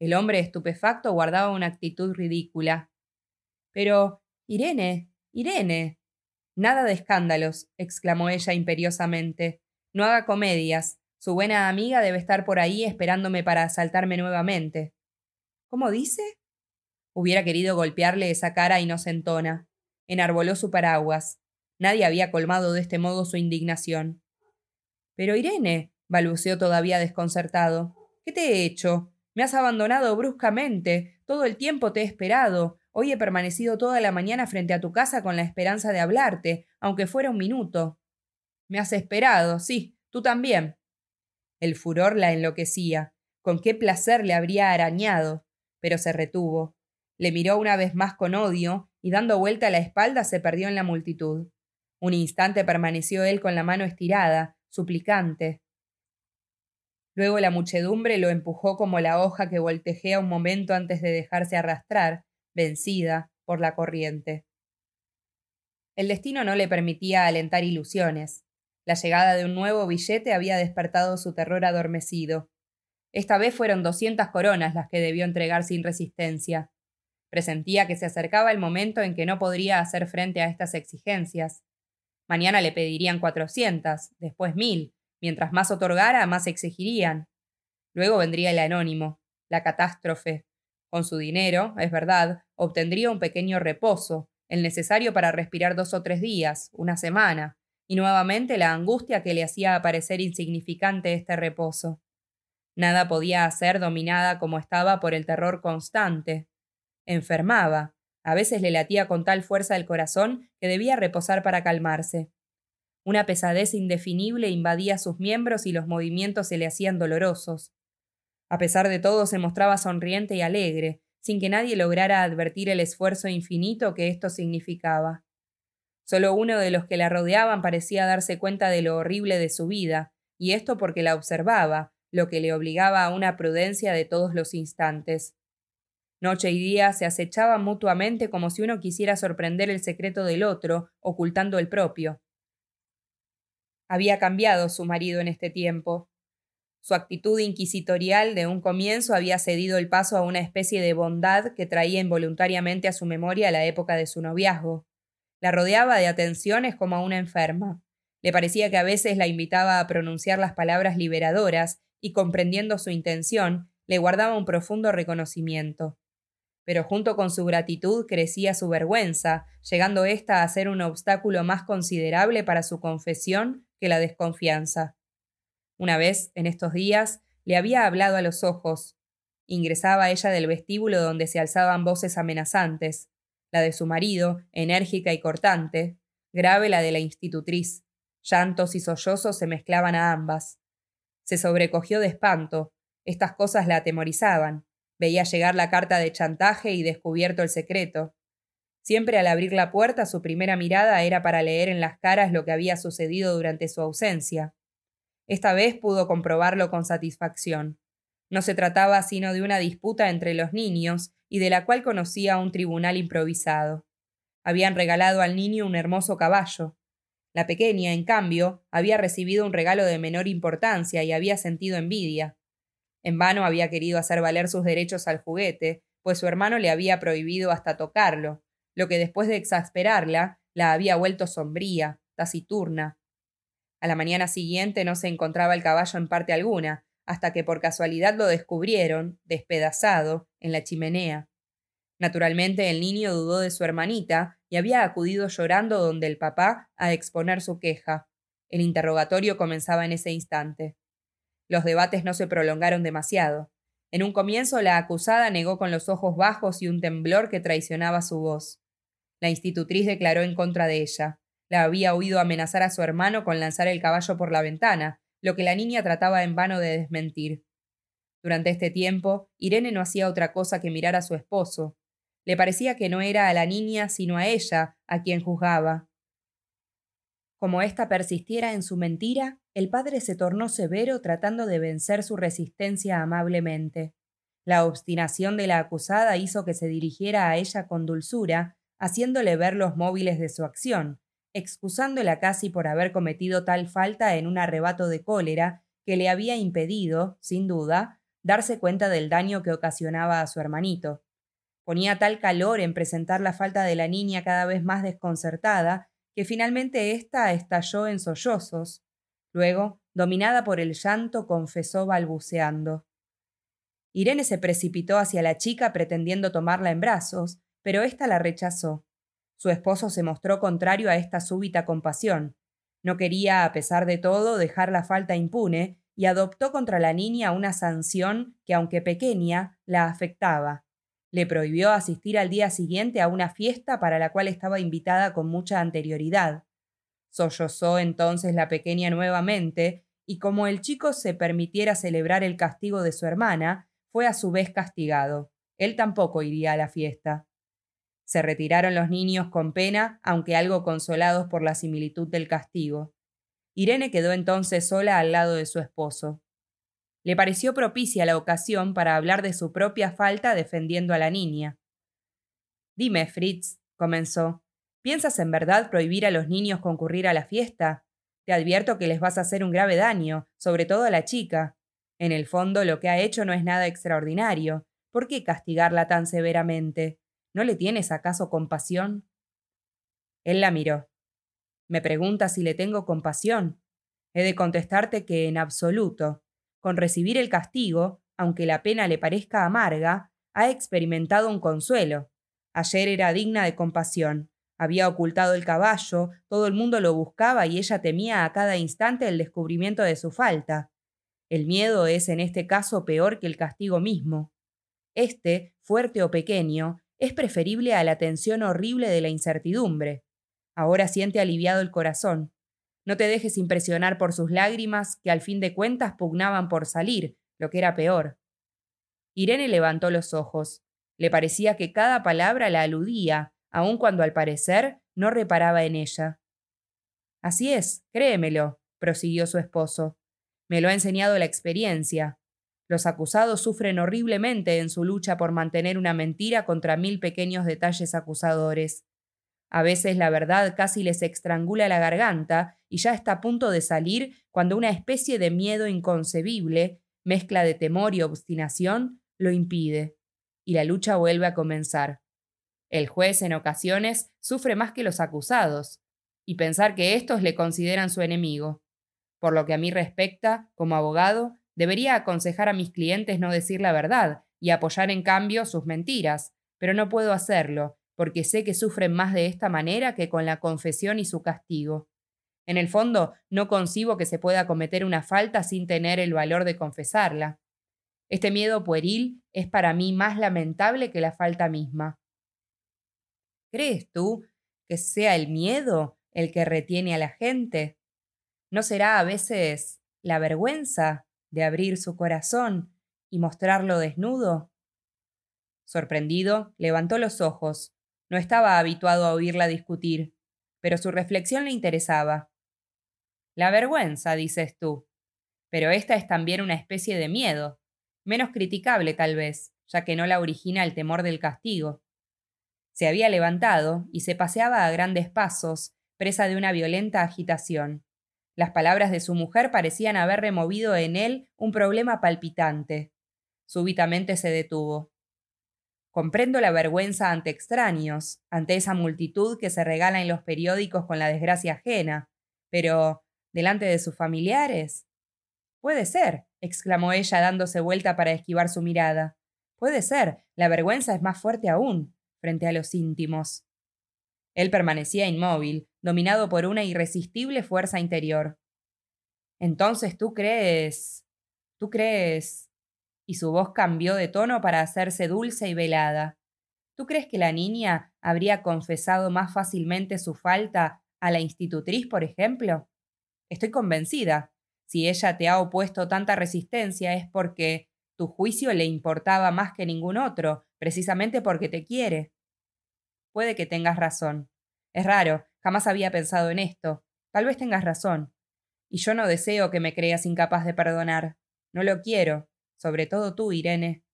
El hombre estupefacto guardaba una actitud ridícula. Pero, Irene, Irene. Nada de escándalos, exclamó ella imperiosamente. No haga comedias. Su buena amiga debe estar por ahí esperándome para asaltarme nuevamente. ¿Cómo dice? Hubiera querido golpearle esa cara inocentona. Enarboló su paraguas. Nadie había colmado de este modo su indignación. Pero Irene, balbuceó todavía desconcertado, ¿qué te he hecho? Me has abandonado bruscamente. Todo el tiempo te he esperado. Hoy he permanecido toda la mañana frente a tu casa con la esperanza de hablarte, aunque fuera un minuto. Me has esperado, sí, tú también. El furor la enloquecía. Con qué placer le habría arañado. Pero se retuvo. Le miró una vez más con odio y dando vuelta la espalda se perdió en la multitud. Un instante permaneció él con la mano estirada, suplicante. Luego la muchedumbre lo empujó como la hoja que voltejea un momento antes de dejarse arrastrar, vencida, por la corriente. El destino no le permitía alentar ilusiones. La llegada de un nuevo billete había despertado su terror adormecido. Esta vez fueron doscientas coronas las que debió entregar sin resistencia. Presentía que se acercaba el momento en que no podría hacer frente a estas exigencias. Mañana le pedirían cuatrocientas, después mil. Mientras más otorgara, más exigirían. Luego vendría el anónimo, la catástrofe. Con su dinero, es verdad, obtendría un pequeño reposo, el necesario para respirar dos o tres días, una semana, y nuevamente la angustia que le hacía aparecer insignificante este reposo. Nada podía hacer dominada como estaba por el terror constante. Enfermaba. A veces le latía con tal fuerza el corazón que debía reposar para calmarse. Una pesadez indefinible invadía sus miembros y los movimientos se le hacían dolorosos. A pesar de todo se mostraba sonriente y alegre, sin que nadie lograra advertir el esfuerzo infinito que esto significaba. Solo uno de los que la rodeaban parecía darse cuenta de lo horrible de su vida, y esto porque la observaba, lo que le obligaba a una prudencia de todos los instantes. Noche y día se acechaban mutuamente como si uno quisiera sorprender el secreto del otro, ocultando el propio. Había cambiado su marido en este tiempo. Su actitud inquisitorial de un comienzo había cedido el paso a una especie de bondad que traía involuntariamente a su memoria la época de su noviazgo. La rodeaba de atenciones como a una enferma. Le parecía que a veces la invitaba a pronunciar las palabras liberadoras y comprendiendo su intención, le guardaba un profundo reconocimiento. Pero junto con su gratitud crecía su vergüenza, llegando ésta a ser un obstáculo más considerable para su confesión que la desconfianza. Una vez, en estos días, le había hablado a los ojos. Ingresaba ella del vestíbulo donde se alzaban voces amenazantes, la de su marido, enérgica y cortante, grave la de la institutriz. Llantos y sollozos se mezclaban a ambas. Se sobrecogió de espanto. Estas cosas la atemorizaban. Veía llegar la carta de chantaje y descubierto el secreto. Siempre al abrir la puerta su primera mirada era para leer en las caras lo que había sucedido durante su ausencia. Esta vez pudo comprobarlo con satisfacción. No se trataba sino de una disputa entre los niños y de la cual conocía un tribunal improvisado. Habían regalado al niño un hermoso caballo. La pequeña, en cambio, había recibido un regalo de menor importancia y había sentido envidia. En vano había querido hacer valer sus derechos al juguete, pues su hermano le había prohibido hasta tocarlo, lo que después de exasperarla, la había vuelto sombría, taciturna. A la mañana siguiente no se encontraba el caballo en parte alguna, hasta que por casualidad lo descubrieron, despedazado, en la chimenea. Naturalmente el niño dudó de su hermanita y había acudido llorando donde el papá a exponer su queja. El interrogatorio comenzaba en ese instante. Los debates no se prolongaron demasiado. En un comienzo la acusada negó con los ojos bajos y un temblor que traicionaba su voz. La institutriz declaró en contra de ella. La había oído amenazar a su hermano con lanzar el caballo por la ventana, lo que la niña trataba en vano de desmentir. Durante este tiempo, Irene no hacía otra cosa que mirar a su esposo, le parecía que no era a la niña, sino a ella, a quien juzgaba. Como ésta persistiera en su mentira, el padre se tornó severo tratando de vencer su resistencia amablemente. La obstinación de la acusada hizo que se dirigiera a ella con dulzura, haciéndole ver los móviles de su acción, excusándola casi por haber cometido tal falta en un arrebato de cólera que le había impedido, sin duda, darse cuenta del daño que ocasionaba a su hermanito. Ponía tal calor en presentar la falta de la niña cada vez más desconcertada, que finalmente ésta estalló en sollozos. Luego, dominada por el llanto, confesó balbuceando. Irene se precipitó hacia la chica pretendiendo tomarla en brazos, pero ésta la rechazó. Su esposo se mostró contrario a esta súbita compasión. No quería, a pesar de todo, dejar la falta impune y adoptó contra la niña una sanción que, aunque pequeña, la afectaba le prohibió asistir al día siguiente a una fiesta para la cual estaba invitada con mucha anterioridad. Sollozó entonces la pequeña nuevamente, y como el chico se permitiera celebrar el castigo de su hermana, fue a su vez castigado. Él tampoco iría a la fiesta. Se retiraron los niños con pena, aunque algo consolados por la similitud del castigo. Irene quedó entonces sola al lado de su esposo. Le pareció propicia la ocasión para hablar de su propia falta defendiendo a la niña. Dime, Fritz, comenzó, ¿piensas en verdad prohibir a los niños concurrir a la fiesta? Te advierto que les vas a hacer un grave daño, sobre todo a la chica. En el fondo lo que ha hecho no es nada extraordinario. ¿Por qué castigarla tan severamente? ¿No le tienes acaso compasión? Él la miró. Me pregunta si le tengo compasión. He de contestarte que en absoluto. Con recibir el castigo, aunque la pena le parezca amarga, ha experimentado un consuelo. Ayer era digna de compasión. Había ocultado el caballo, todo el mundo lo buscaba y ella temía a cada instante el descubrimiento de su falta. El miedo es en este caso peor que el castigo mismo. Este, fuerte o pequeño, es preferible a la tensión horrible de la incertidumbre. Ahora siente aliviado el corazón. No te dejes impresionar por sus lágrimas, que al fin de cuentas pugnaban por salir, lo que era peor. Irene levantó los ojos. Le parecía que cada palabra la aludía, aun cuando al parecer no reparaba en ella. Así es, créemelo, prosiguió su esposo. Me lo ha enseñado la experiencia. Los acusados sufren horriblemente en su lucha por mantener una mentira contra mil pequeños detalles acusadores. A veces la verdad casi les estrangula la garganta y ya está a punto de salir cuando una especie de miedo inconcebible, mezcla de temor y obstinación, lo impide, y la lucha vuelve a comenzar. El juez en ocasiones sufre más que los acusados, y pensar que éstos le consideran su enemigo. Por lo que a mí respecta, como abogado, debería aconsejar a mis clientes no decir la verdad y apoyar en cambio sus mentiras, pero no puedo hacerlo, porque sé que sufren más de esta manera que con la confesión y su castigo. En el fondo, no concibo que se pueda cometer una falta sin tener el valor de confesarla. Este miedo pueril es para mí más lamentable que la falta misma. ¿Crees tú que sea el miedo el que retiene a la gente? ¿No será a veces la vergüenza de abrir su corazón y mostrarlo desnudo? Sorprendido, levantó los ojos no estaba habituado a oírla discutir, pero su reflexión le interesaba. La vergüenza, dices tú. Pero esta es también una especie de miedo, menos criticable tal vez, ya que no la origina el temor del castigo. Se había levantado y se paseaba a grandes pasos, presa de una violenta agitación. Las palabras de su mujer parecían haber removido en él un problema palpitante. Súbitamente se detuvo. Comprendo la vergüenza ante extraños, ante esa multitud que se regala en los periódicos con la desgracia ajena, pero delante de sus familiares. Puede ser, exclamó ella dándose vuelta para esquivar su mirada. Puede ser, la vergüenza es más fuerte aún, frente a los íntimos. Él permanecía inmóvil, dominado por una irresistible fuerza interior. Entonces tú crees. tú crees y su voz cambió de tono para hacerse dulce y velada. ¿Tú crees que la niña habría confesado más fácilmente su falta a la institutriz, por ejemplo? Estoy convencida. Si ella te ha opuesto tanta resistencia es porque tu juicio le importaba más que ningún otro, precisamente porque te quiere. Puede que tengas razón. Es raro, jamás había pensado en esto. Tal vez tengas razón. Y yo no deseo que me creas incapaz de perdonar. No lo quiero sobre todo tú, Irene.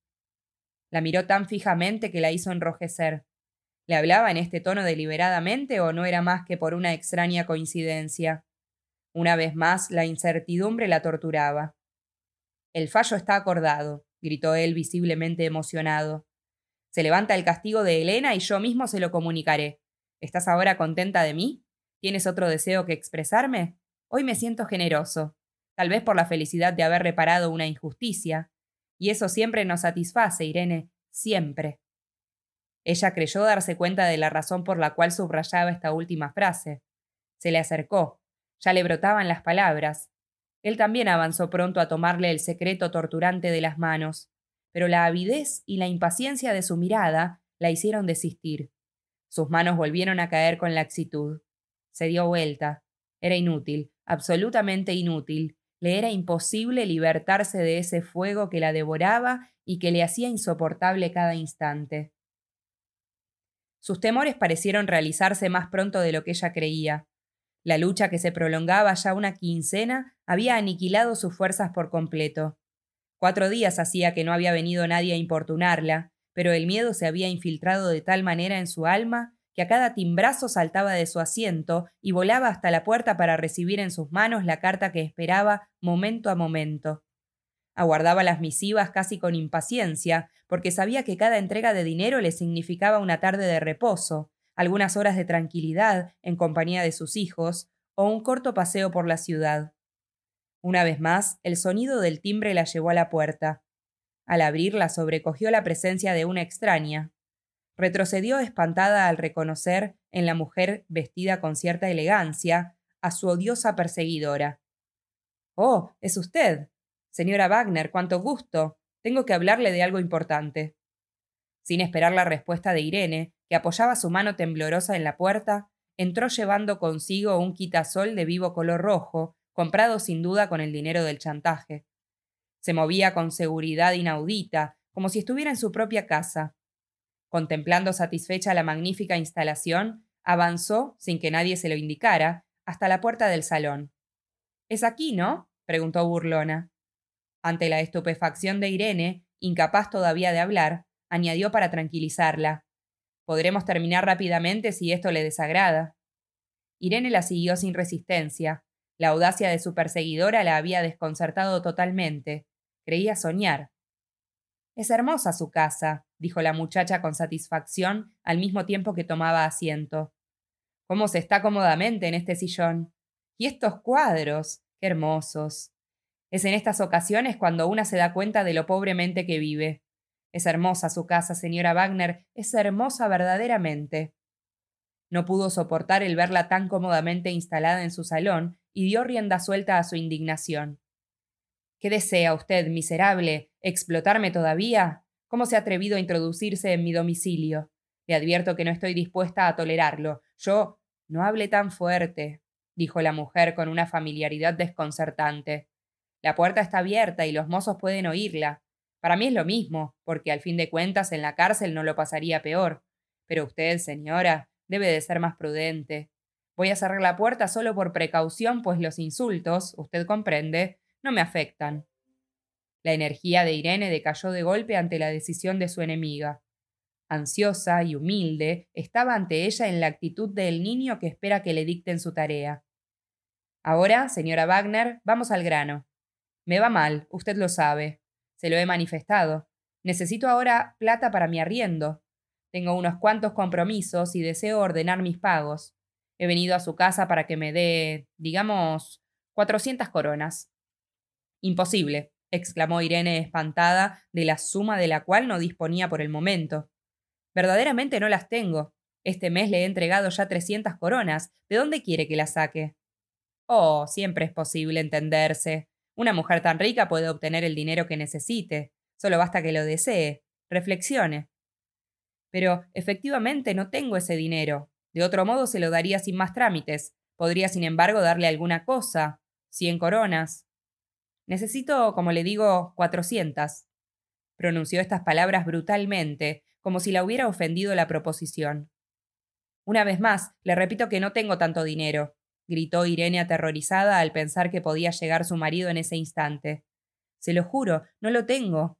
La miró tan fijamente que la hizo enrojecer. ¿Le hablaba en este tono deliberadamente o no era más que por una extraña coincidencia? Una vez más, la incertidumbre la torturaba. El fallo está acordado, gritó él visiblemente emocionado. Se levanta el castigo de Elena y yo mismo se lo comunicaré. ¿Estás ahora contenta de mí? ¿Tienes otro deseo que expresarme? Hoy me siento generoso, tal vez por la felicidad de haber reparado una injusticia, y eso siempre nos satisface, Irene, siempre. Ella creyó darse cuenta de la razón por la cual subrayaba esta última frase. Se le acercó. Ya le brotaban las palabras. Él también avanzó pronto a tomarle el secreto torturante de las manos, pero la avidez y la impaciencia de su mirada la hicieron desistir. Sus manos volvieron a caer con laxitud. Se dio vuelta. Era inútil, absolutamente inútil, le era imposible libertarse de ese fuego que la devoraba y que le hacía insoportable cada instante. Sus temores parecieron realizarse más pronto de lo que ella creía. La lucha que se prolongaba ya una quincena había aniquilado sus fuerzas por completo. Cuatro días hacía que no había venido nadie a importunarla, pero el miedo se había infiltrado de tal manera en su alma que a cada timbrazo saltaba de su asiento y volaba hasta la puerta para recibir en sus manos la carta que esperaba momento a momento. Aguardaba las misivas casi con impaciencia, porque sabía que cada entrega de dinero le significaba una tarde de reposo, algunas horas de tranquilidad en compañía de sus hijos, o un corto paseo por la ciudad. Una vez más, el sonido del timbre la llevó a la puerta. Al abrirla sobrecogió la presencia de una extraña. Retrocedió espantada al reconocer en la mujer vestida con cierta elegancia a su odiosa perseguidora. Oh, es usted. Señora Wagner, cuánto gusto. Tengo que hablarle de algo importante. Sin esperar la respuesta de Irene, que apoyaba su mano temblorosa en la puerta, entró llevando consigo un quitasol de vivo color rojo, comprado sin duda con el dinero del chantaje. Se movía con seguridad inaudita, como si estuviera en su propia casa. Contemplando satisfecha la magnífica instalación, avanzó, sin que nadie se lo indicara, hasta la puerta del salón. ¿Es aquí, no? preguntó burlona. Ante la estupefacción de Irene, incapaz todavía de hablar, añadió para tranquilizarla. Podremos terminar rápidamente si esto le desagrada. Irene la siguió sin resistencia. La audacia de su perseguidora la había desconcertado totalmente. Creía soñar. Es hermosa su casa, dijo la muchacha con satisfacción al mismo tiempo que tomaba asiento. ¿Cómo se está cómodamente en este sillón? Y estos cuadros, qué hermosos. Es en estas ocasiones cuando una se da cuenta de lo pobremente que vive. Es hermosa su casa, señora Wagner, es hermosa verdaderamente. No pudo soportar el verla tan cómodamente instalada en su salón y dio rienda suelta a su indignación. ¿Qué desea usted, miserable? ¿Explotarme todavía? ¿Cómo se ha atrevido a introducirse en mi domicilio? Le advierto que no estoy dispuesta a tolerarlo. Yo. No hable tan fuerte, dijo la mujer con una familiaridad desconcertante. La puerta está abierta y los mozos pueden oírla. Para mí es lo mismo, porque al fin de cuentas en la cárcel no lo pasaría peor. Pero usted, señora, debe de ser más prudente. Voy a cerrar la puerta solo por precaución, pues los insultos, usted comprende, no me afectan. La energía de Irene decayó de golpe ante la decisión de su enemiga. Ansiosa y humilde, estaba ante ella en la actitud del niño que espera que le dicten su tarea. Ahora, señora Wagner, vamos al grano. Me va mal, usted lo sabe. Se lo he manifestado. Necesito ahora plata para mi arriendo. Tengo unos cuantos compromisos y deseo ordenar mis pagos. He venido a su casa para que me dé, digamos, cuatrocientas coronas. Imposible, exclamó Irene espantada de la suma de la cual no disponía por el momento. Verdaderamente no las tengo. Este mes le he entregado ya trescientas coronas. ¿De dónde quiere que las saque? Oh, siempre es posible entenderse. Una mujer tan rica puede obtener el dinero que necesite. Solo basta que lo desee. Reflexione. Pero efectivamente no tengo ese dinero. De otro modo se lo daría sin más trámites. Podría, sin embargo, darle alguna cosa. Cien coronas. Necesito, como le digo, cuatrocientas. Pronunció estas palabras brutalmente, como si la hubiera ofendido la proposición. Una vez más, le repito que no tengo tanto dinero gritó Irene aterrorizada al pensar que podía llegar su marido en ese instante. Se lo juro, no lo tengo.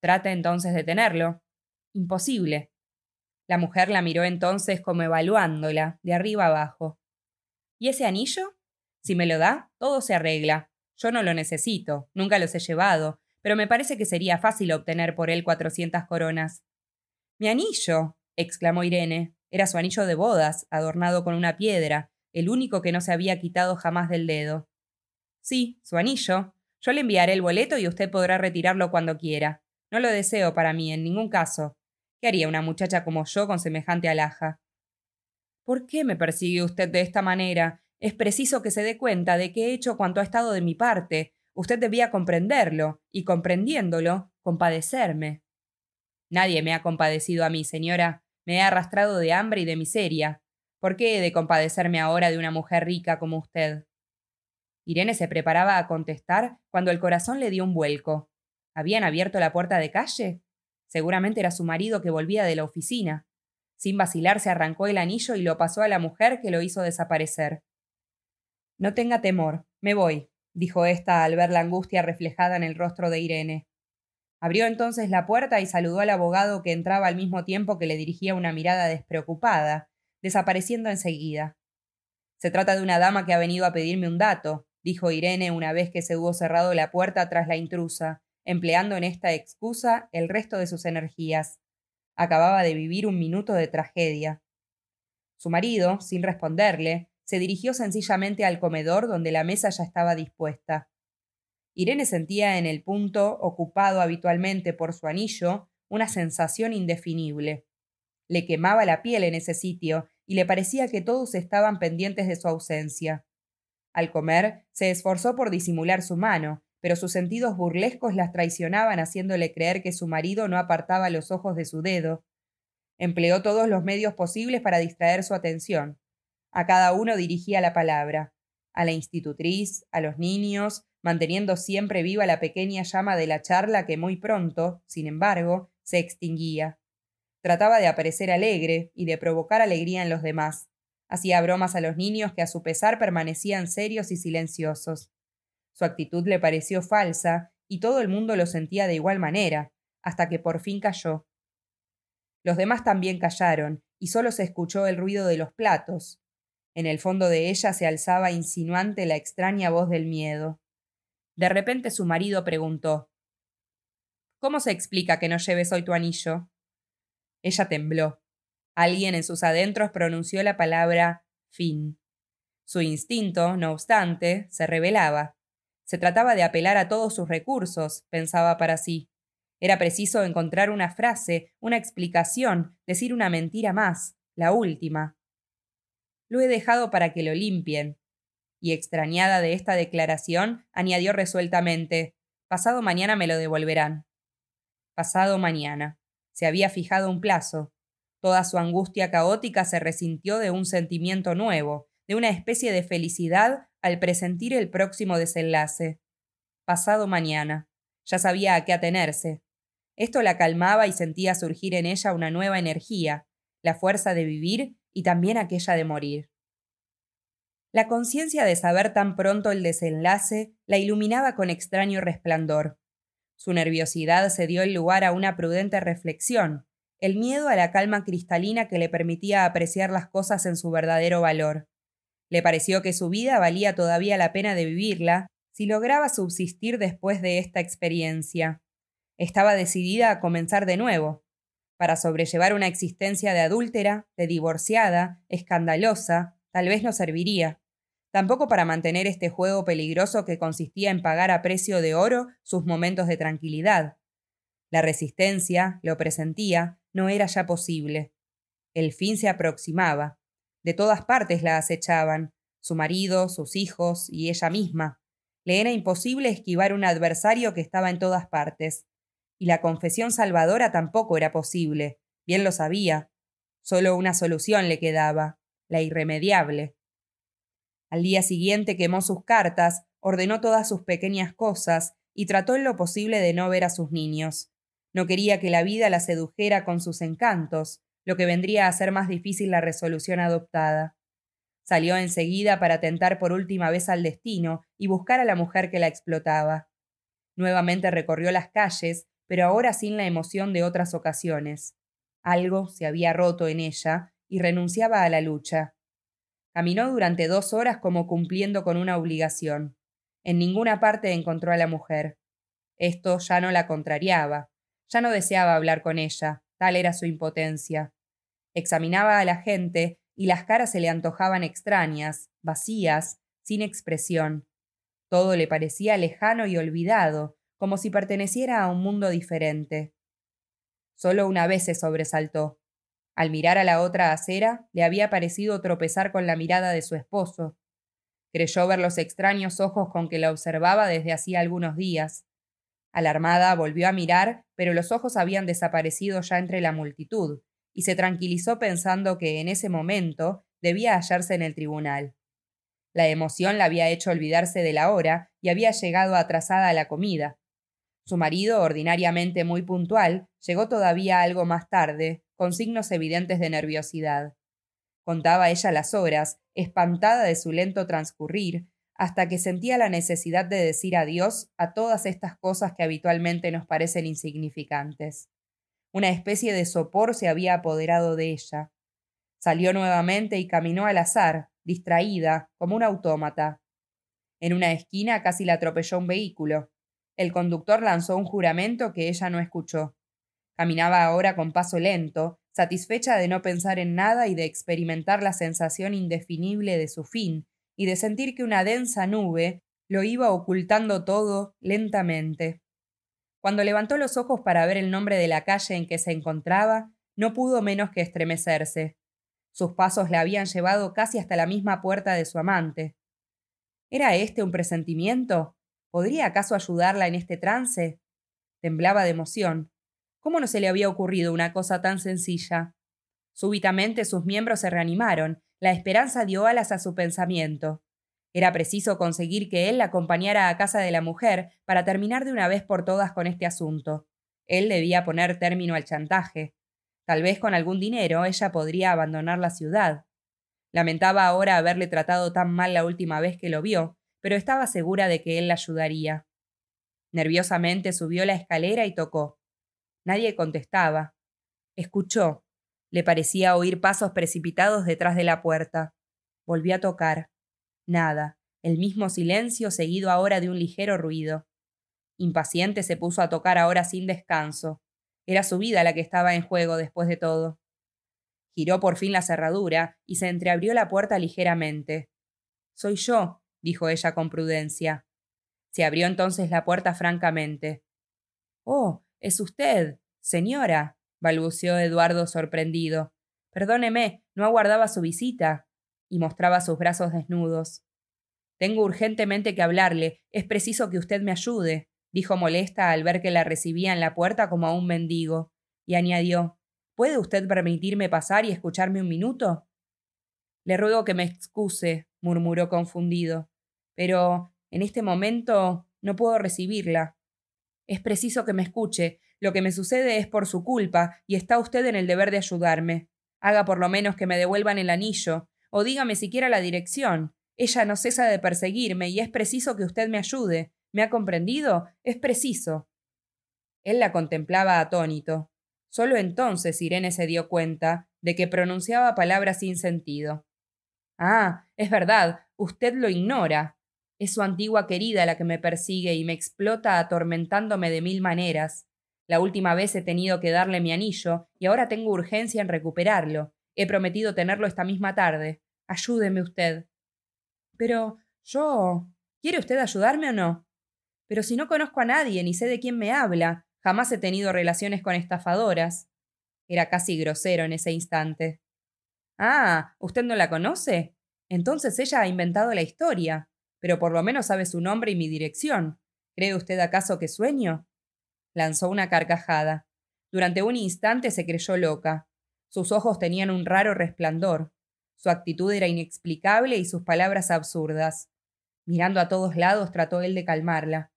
Trata entonces de tenerlo. Imposible. La mujer la miró entonces como evaluándola, de arriba abajo. ¿Y ese anillo? Si me lo da, todo se arregla. Yo no lo necesito, nunca los he llevado, pero me parece que sería fácil obtener por él cuatrocientas coronas. Mi anillo. exclamó Irene. Era su anillo de bodas, adornado con una piedra, el único que no se había quitado jamás del dedo. Sí, su anillo. Yo le enviaré el boleto y usted podrá retirarlo cuando quiera. No lo deseo para mí, en ningún caso. ¿Qué haría una muchacha como yo con semejante alhaja? ¿Por qué me persigue usted de esta manera? Es preciso que se dé cuenta de que he hecho cuanto ha estado de mi parte. Usted debía comprenderlo, y comprendiéndolo, compadecerme. Nadie me ha compadecido a mí, señora. Me he arrastrado de hambre y de miseria. ¿Por qué he de compadecerme ahora de una mujer rica como usted? Irene se preparaba a contestar cuando el corazón le dio un vuelco. ¿Habían abierto la puerta de calle? Seguramente era su marido que volvía de la oficina. Sin vacilar se arrancó el anillo y lo pasó a la mujer que lo hizo desaparecer. No tenga temor, me voy, dijo ésta al ver la angustia reflejada en el rostro de Irene. Abrió entonces la puerta y saludó al abogado que entraba al mismo tiempo que le dirigía una mirada despreocupada, desapareciendo enseguida. Se trata de una dama que ha venido a pedirme un dato, dijo Irene una vez que se hubo cerrado la puerta tras la intrusa, empleando en esta excusa el resto de sus energías. Acababa de vivir un minuto de tragedia. Su marido, sin responderle, se dirigió sencillamente al comedor donde la mesa ya estaba dispuesta. Irene sentía en el punto, ocupado habitualmente por su anillo, una sensación indefinible. Le quemaba la piel en ese sitio y le parecía que todos estaban pendientes de su ausencia. Al comer, se esforzó por disimular su mano, pero sus sentidos burlescos las traicionaban haciéndole creer que su marido no apartaba los ojos de su dedo. Empleó todos los medios posibles para distraer su atención. A cada uno dirigía la palabra a la institutriz, a los niños, manteniendo siempre viva la pequeña llama de la charla que muy pronto, sin embargo, se extinguía. Trataba de aparecer alegre y de provocar alegría en los demás. Hacía bromas a los niños que a su pesar permanecían serios y silenciosos. Su actitud le pareció falsa y todo el mundo lo sentía de igual manera, hasta que por fin cayó. Los demás también callaron, y solo se escuchó el ruido de los platos, en el fondo de ella se alzaba insinuante la extraña voz del miedo. De repente su marido preguntó ¿Cómo se explica que no lleves hoy tu anillo? Ella tembló. Alguien en sus adentros pronunció la palabra fin. Su instinto, no obstante, se revelaba. Se trataba de apelar a todos sus recursos, pensaba para sí. Era preciso encontrar una frase, una explicación, decir una mentira más, la última. Lo he dejado para que lo limpien. Y extrañada de esta declaración, añadió resueltamente Pasado mañana me lo devolverán. Pasado mañana. Se había fijado un plazo. Toda su angustia caótica se resintió de un sentimiento nuevo, de una especie de felicidad al presentir el próximo desenlace. Pasado mañana. Ya sabía a qué atenerse. Esto la calmaba y sentía surgir en ella una nueva energía, la fuerza de vivir y también aquella de morir. La conciencia de saber tan pronto el desenlace la iluminaba con extraño resplandor. Su nerviosidad se dio el lugar a una prudente reflexión, el miedo a la calma cristalina que le permitía apreciar las cosas en su verdadero valor. Le pareció que su vida valía todavía la pena de vivirla si lograba subsistir después de esta experiencia. Estaba decidida a comenzar de nuevo, para sobrellevar una existencia de adúltera, de divorciada, escandalosa, tal vez no serviría. Tampoco para mantener este juego peligroso que consistía en pagar a precio de oro sus momentos de tranquilidad. La resistencia, lo presentía, no era ya posible. El fin se aproximaba. De todas partes la acechaban, su marido, sus hijos y ella misma. Le era imposible esquivar un adversario que estaba en todas partes y la confesión salvadora tampoco era posible, bien lo sabía. Solo una solución le quedaba, la irremediable. Al día siguiente quemó sus cartas, ordenó todas sus pequeñas cosas y trató en lo posible de no ver a sus niños. No quería que la vida la sedujera con sus encantos, lo que vendría a hacer más difícil la resolución adoptada. Salió enseguida para tentar por última vez al destino y buscar a la mujer que la explotaba. Nuevamente recorrió las calles, pero ahora sin la emoción de otras ocasiones. Algo se había roto en ella y renunciaba a la lucha. Caminó durante dos horas como cumpliendo con una obligación. En ninguna parte encontró a la mujer. Esto ya no la contrariaba, ya no deseaba hablar con ella, tal era su impotencia. Examinaba a la gente y las caras se le antojaban extrañas, vacías, sin expresión. Todo le parecía lejano y olvidado, como si perteneciera a un mundo diferente. Solo una vez se sobresaltó. Al mirar a la otra acera, le había parecido tropezar con la mirada de su esposo. Creyó ver los extraños ojos con que la observaba desde hacía algunos días. Alarmada, volvió a mirar, pero los ojos habían desaparecido ya entre la multitud, y se tranquilizó pensando que en ese momento debía hallarse en el tribunal. La emoción la había hecho olvidarse de la hora y había llegado atrasada a la comida. Su marido, ordinariamente muy puntual, llegó todavía algo más tarde, con signos evidentes de nerviosidad. Contaba ella las horas, espantada de su lento transcurrir, hasta que sentía la necesidad de decir adiós a todas estas cosas que habitualmente nos parecen insignificantes. Una especie de sopor se había apoderado de ella. Salió nuevamente y caminó al azar, distraída, como un autómata. En una esquina casi la atropelló un vehículo. El conductor lanzó un juramento que ella no escuchó. Caminaba ahora con paso lento, satisfecha de no pensar en nada y de experimentar la sensación indefinible de su fin, y de sentir que una densa nube lo iba ocultando todo lentamente. Cuando levantó los ojos para ver el nombre de la calle en que se encontraba, no pudo menos que estremecerse. Sus pasos la habían llevado casi hasta la misma puerta de su amante. ¿Era este un presentimiento? ¿Podría acaso ayudarla en este trance? Temblaba de emoción. ¿Cómo no se le había ocurrido una cosa tan sencilla? Súbitamente sus miembros se reanimaron, la esperanza dio alas a su pensamiento. Era preciso conseguir que él la acompañara a casa de la mujer para terminar de una vez por todas con este asunto. Él debía poner término al chantaje. Tal vez con algún dinero ella podría abandonar la ciudad. Lamentaba ahora haberle tratado tan mal la última vez que lo vio, pero estaba segura de que él la ayudaría. Nerviosamente subió la escalera y tocó. Nadie contestaba. Escuchó. Le parecía oír pasos precipitados detrás de la puerta. Volvió a tocar. Nada. El mismo silencio seguido ahora de un ligero ruido. Impaciente se puso a tocar ahora sin descanso. Era su vida la que estaba en juego después de todo. Giró por fin la cerradura y se entreabrió la puerta ligeramente. Soy yo, dijo ella con prudencia. Se abrió entonces la puerta francamente. Oh, es usted, señora, balbuceó Eduardo sorprendido. Perdóneme, no aguardaba su visita. y mostraba sus brazos desnudos. Tengo urgentemente que hablarle. Es preciso que usted me ayude, dijo molesta al ver que la recibía en la puerta como a un mendigo, y añadió ¿Puede usted permitirme pasar y escucharme un minuto? Le ruego que me excuse, murmuró confundido. Pero en este momento no puedo recibirla. Es preciso que me escuche. Lo que me sucede es por su culpa, y está usted en el deber de ayudarme. Haga por lo menos que me devuelvan el anillo, o dígame siquiera la dirección. Ella no cesa de perseguirme, y es preciso que usted me ayude. ¿Me ha comprendido? Es preciso. Él la contemplaba atónito. Solo entonces Irene se dio cuenta de que pronunciaba palabras sin sentido. Ah, es verdad, usted lo ignora, es su antigua querida la que me persigue y me explota atormentándome de mil maneras. La última vez he tenido que darle mi anillo y ahora tengo urgencia en recuperarlo. He prometido tenerlo esta misma tarde. Ayúdeme usted. Pero yo. ¿Quiere usted ayudarme o no? Pero si no conozco a nadie ni sé de quién me habla, jamás he tenido relaciones con estafadoras. Era casi grosero en ese instante. Ah, ¿usted no la conoce? Entonces ella ha inventado la historia pero por lo menos sabe su nombre y mi dirección. ¿Cree usted acaso que sueño? Lanzó una carcajada. Durante un instante se creyó loca. Sus ojos tenían un raro resplandor. Su actitud era inexplicable y sus palabras absurdas. Mirando a todos lados trató él de calmarla.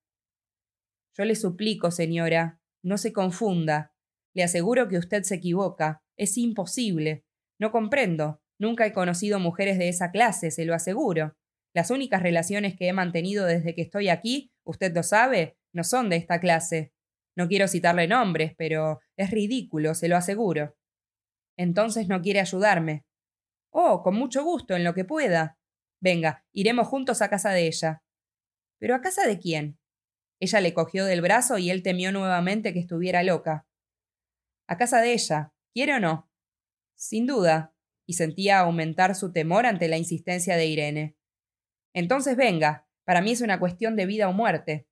Yo le suplico, señora, no se confunda. Le aseguro que usted se equivoca. Es imposible. No comprendo. Nunca he conocido mujeres de esa clase, se lo aseguro. Las únicas relaciones que he mantenido desde que estoy aquí, usted lo sabe, no son de esta clase. No quiero citarle nombres, pero es ridículo, se lo aseguro. Entonces no quiere ayudarme. Oh, con mucho gusto, en lo que pueda. Venga, iremos juntos a casa de ella. ¿Pero a casa de quién? Ella le cogió del brazo y él temió nuevamente que estuviera loca. A casa de ella. ¿Quiere o no? Sin duda, y sentía aumentar su temor ante la insistencia de Irene. Entonces venga, para mí es una cuestión de vida o muerte.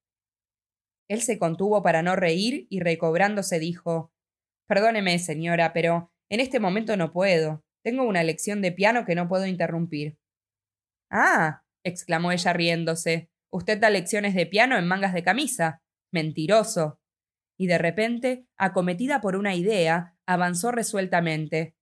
Él se contuvo para no reír y recobrándose dijo Perdóneme, señora, pero en este momento no puedo. Tengo una lección de piano que no puedo interrumpir. Ah, exclamó ella riéndose. Usted da lecciones de piano en mangas de camisa. Mentiroso. Y de repente, acometida por una idea, avanzó resueltamente.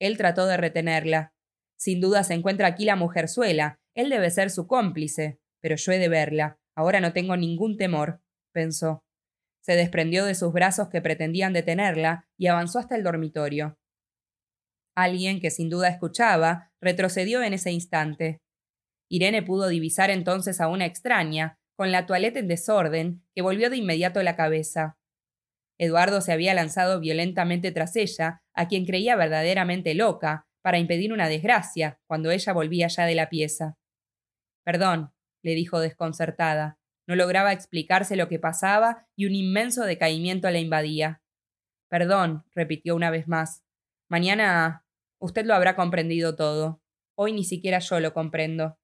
Él trató de retenerla. Sin duda se encuentra aquí la mujerzuela, él debe ser su cómplice, pero yo he de verla. Ahora no tengo ningún temor, pensó. Se desprendió de sus brazos que pretendían detenerla y avanzó hasta el dormitorio. Alguien que sin duda escuchaba retrocedió en ese instante. Irene pudo divisar entonces a una extraña, con la toilette en desorden, que volvió de inmediato la cabeza. Eduardo se había lanzado violentamente tras ella, a quien creía verdaderamente loca, para impedir una desgracia, cuando ella volvía ya de la pieza. Perdón, le dijo desconcertada. No lograba explicarse lo que pasaba y un inmenso decaimiento la invadía. Perdón, repitió una vez más. Mañana usted lo habrá comprendido todo. Hoy ni siquiera yo lo comprendo.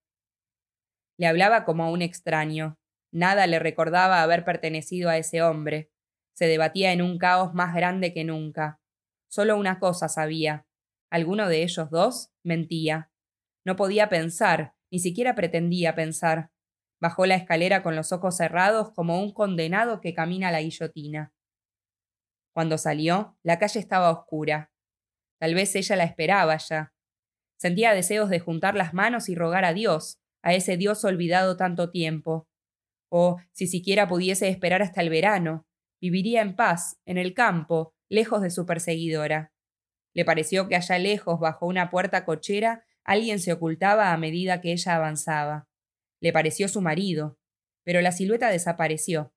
Le hablaba como a un extraño. Nada le recordaba haber pertenecido a ese hombre. Se debatía en un caos más grande que nunca. Solo una cosa sabía. Alguno de ellos dos mentía. No podía pensar, ni siquiera pretendía pensar. Bajó la escalera con los ojos cerrados como un condenado que camina a la guillotina. Cuando salió, la calle estaba oscura. Tal vez ella la esperaba ya. Sentía deseos de juntar las manos y rogar a Dios, a ese Dios olvidado tanto tiempo. O, si siquiera pudiese esperar hasta el verano, viviría en paz, en el campo, lejos de su perseguidora. Le pareció que allá lejos, bajo una puerta cochera, alguien se ocultaba a medida que ella avanzaba. Le pareció su marido, pero la silueta desapareció.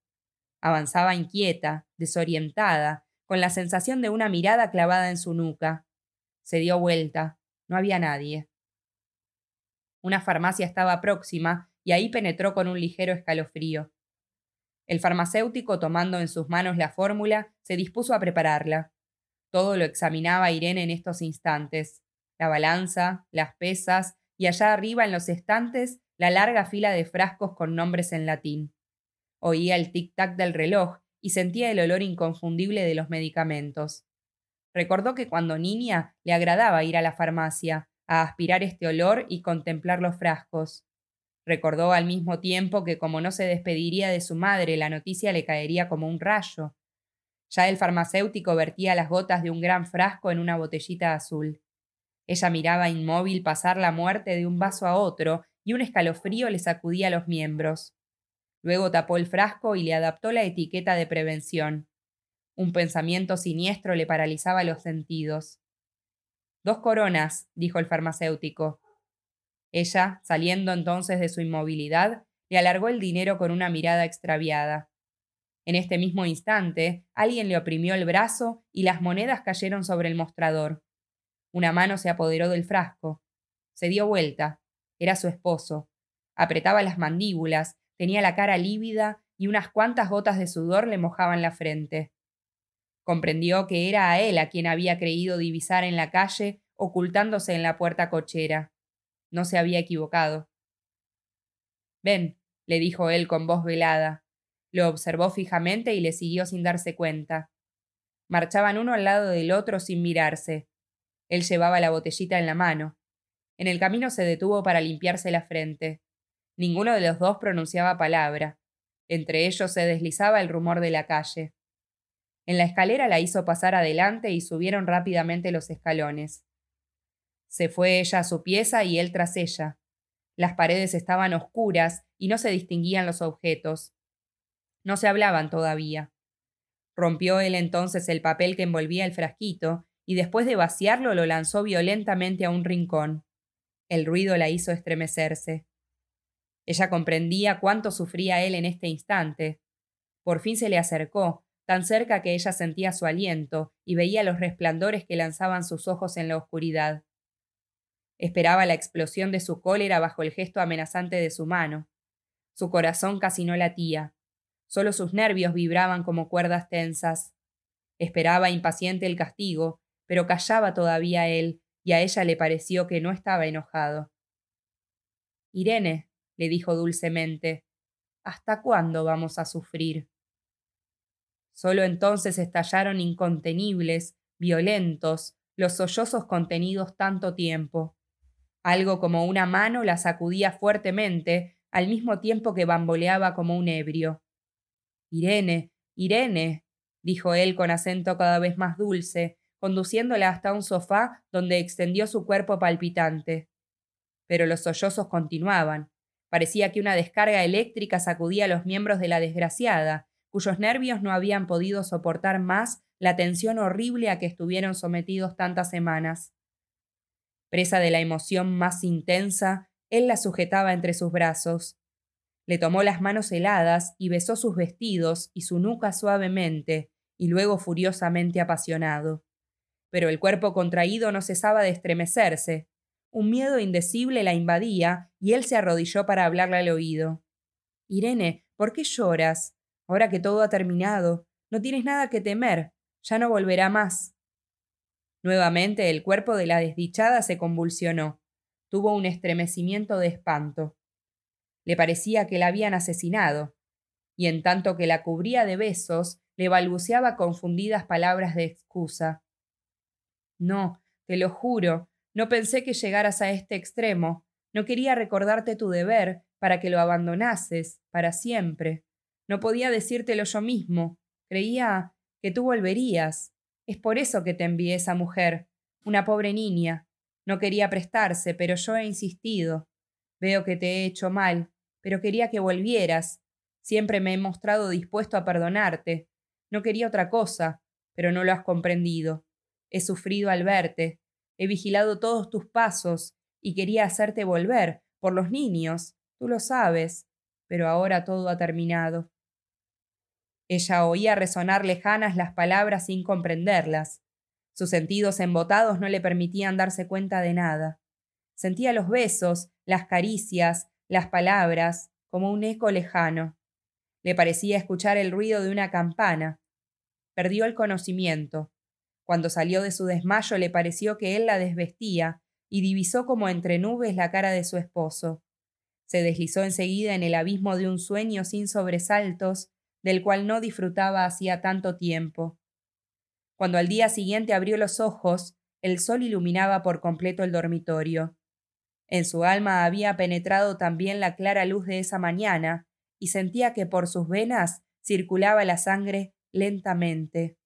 Avanzaba inquieta, desorientada, con la sensación de una mirada clavada en su nuca. Se dio vuelta. No había nadie. Una farmacia estaba próxima y ahí penetró con un ligero escalofrío. El farmacéutico, tomando en sus manos la fórmula, se dispuso a prepararla. Todo lo examinaba Irene en estos instantes. La balanza, las pesas y allá arriba en los estantes la larga fila de frascos con nombres en latín. Oía el tic-tac del reloj y sentía el olor inconfundible de los medicamentos. Recordó que cuando niña le agradaba ir a la farmacia, a aspirar este olor y contemplar los frascos. Recordó al mismo tiempo que como no se despediría de su madre, la noticia le caería como un rayo. Ya el farmacéutico vertía las gotas de un gran frasco en una botellita azul. Ella miraba inmóvil pasar la muerte de un vaso a otro y un escalofrío le sacudía los miembros. Luego tapó el frasco y le adaptó la etiqueta de prevención. Un pensamiento siniestro le paralizaba los sentidos. Dos coronas, dijo el farmacéutico. Ella, saliendo entonces de su inmovilidad, le alargó el dinero con una mirada extraviada. En este mismo instante, alguien le oprimió el brazo y las monedas cayeron sobre el mostrador. Una mano se apoderó del frasco. Se dio vuelta. Era su esposo. Apretaba las mandíbulas, tenía la cara lívida y unas cuantas gotas de sudor le mojaban la frente. Comprendió que era a él a quien había creído divisar en la calle, ocultándose en la puerta cochera. No se había equivocado. Ven, le dijo él con voz velada. Lo observó fijamente y le siguió sin darse cuenta. Marchaban uno al lado del otro sin mirarse. Él llevaba la botellita en la mano. En el camino se detuvo para limpiarse la frente. Ninguno de los dos pronunciaba palabra. Entre ellos se deslizaba el rumor de la calle. En la escalera la hizo pasar adelante y subieron rápidamente los escalones. Se fue ella a su pieza y él tras ella. Las paredes estaban oscuras y no se distinguían los objetos. No se hablaban todavía. Rompió él entonces el papel que envolvía el frasquito y después de vaciarlo lo lanzó violentamente a un rincón. El ruido la hizo estremecerse. Ella comprendía cuánto sufría él en este instante. Por fin se le acercó, tan cerca que ella sentía su aliento y veía los resplandores que lanzaban sus ojos en la oscuridad. Esperaba la explosión de su cólera bajo el gesto amenazante de su mano. Su corazón casi no latía. Solo sus nervios vibraban como cuerdas tensas. Esperaba impaciente el castigo, pero callaba todavía él, y a ella le pareció que no estaba enojado. Irene, le dijo dulcemente, ¿hasta cuándo vamos a sufrir? Solo entonces estallaron incontenibles, violentos, los sollozos contenidos tanto tiempo. Algo como una mano la sacudía fuertemente, al mismo tiempo que bamboleaba como un ebrio. Irene, Irene, dijo él con acento cada vez más dulce, conduciéndola hasta un sofá donde extendió su cuerpo palpitante. Pero los sollozos continuaban. Parecía que una descarga eléctrica sacudía los miembros de la desgraciada, cuyos nervios no habían podido soportar más la tensión horrible a que estuvieron sometidos tantas semanas. Presa de la emoción más intensa, él la sujetaba entre sus brazos. Le tomó las manos heladas y besó sus vestidos y su nuca suavemente, y luego furiosamente apasionado. Pero el cuerpo contraído no cesaba de estremecerse. Un miedo indecible la invadía y él se arrodilló para hablarle al oído. Irene, ¿por qué lloras? Ahora que todo ha terminado, no tienes nada que temer, ya no volverá más. Nuevamente el cuerpo de la desdichada se convulsionó. Tuvo un estremecimiento de espanto. Le parecía que la habían asesinado, y en tanto que la cubría de besos, le balbuceaba confundidas palabras de excusa. No, te lo juro, no pensé que llegaras a este extremo. No quería recordarte tu deber para que lo abandonases para siempre. No podía decírtelo yo mismo. Creía que tú volverías. Es por eso que te envié esa mujer, una pobre niña. No quería prestarse, pero yo he insistido. Veo que te he hecho mal, pero quería que volvieras. Siempre me he mostrado dispuesto a perdonarte. No quería otra cosa, pero no lo has comprendido. He sufrido al verte. He vigilado todos tus pasos y quería hacerte volver, por los niños. Tú lo sabes. Pero ahora todo ha terminado. Ella oía resonar lejanas las palabras sin comprenderlas. Sus sentidos embotados no le permitían darse cuenta de nada. Sentía los besos, las caricias, las palabras, como un eco lejano. Le parecía escuchar el ruido de una campana. Perdió el conocimiento. Cuando salió de su desmayo le pareció que él la desvestía y divisó como entre nubes la cara de su esposo. Se deslizó enseguida en el abismo de un sueño sin sobresaltos del cual no disfrutaba hacía tanto tiempo. Cuando al día siguiente abrió los ojos, el sol iluminaba por completo el dormitorio. En su alma había penetrado también la clara luz de esa mañana, y sentía que por sus venas circulaba la sangre lentamente.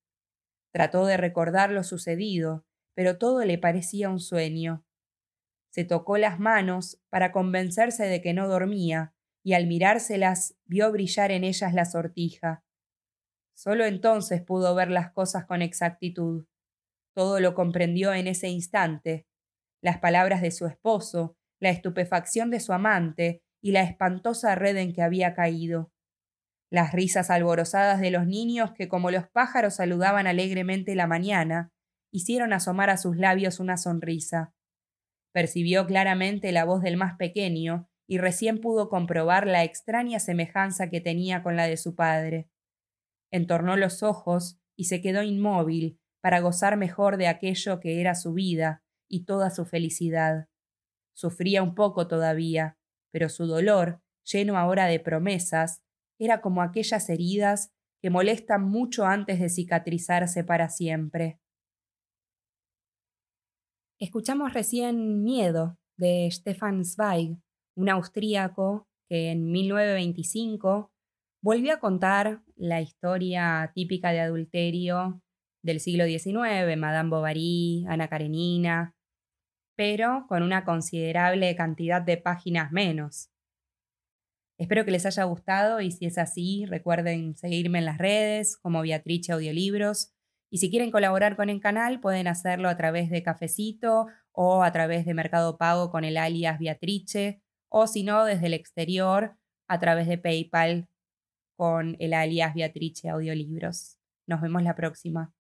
Trató de recordar lo sucedido, pero todo le parecía un sueño. Se tocó las manos para convencerse de que no dormía, y al mirárselas vio brillar en ellas la sortija. Solo entonces pudo ver las cosas con exactitud. Todo lo comprendió en ese instante. Las palabras de su esposo, la estupefacción de su amante y la espantosa red en que había caído. Las risas alborozadas de los niños que como los pájaros saludaban alegremente la mañana, hicieron asomar a sus labios una sonrisa. Percibió claramente la voz del más pequeño, y recién pudo comprobar la extraña semejanza que tenía con la de su padre. Entornó los ojos y se quedó inmóvil para gozar mejor de aquello que era su vida y toda su felicidad. Sufría un poco todavía, pero su dolor, lleno ahora de promesas, era como aquellas heridas que molestan mucho antes de cicatrizarse para siempre. Escuchamos recién Miedo de Stefan Zweig, un austríaco que en 1925 volvió a contar la historia típica de adulterio del siglo XIX, Madame Bovary, Ana Karenina, pero con una considerable cantidad de páginas menos. Espero que les haya gustado y si es así, recuerden seguirme en las redes como Beatrice Audiolibros y si quieren colaborar con el canal pueden hacerlo a través de Cafecito o a través de Mercado Pago con el alias Beatrice o si no, desde el exterior a través de PayPal con el alias Beatrice Audiolibros. Nos vemos la próxima.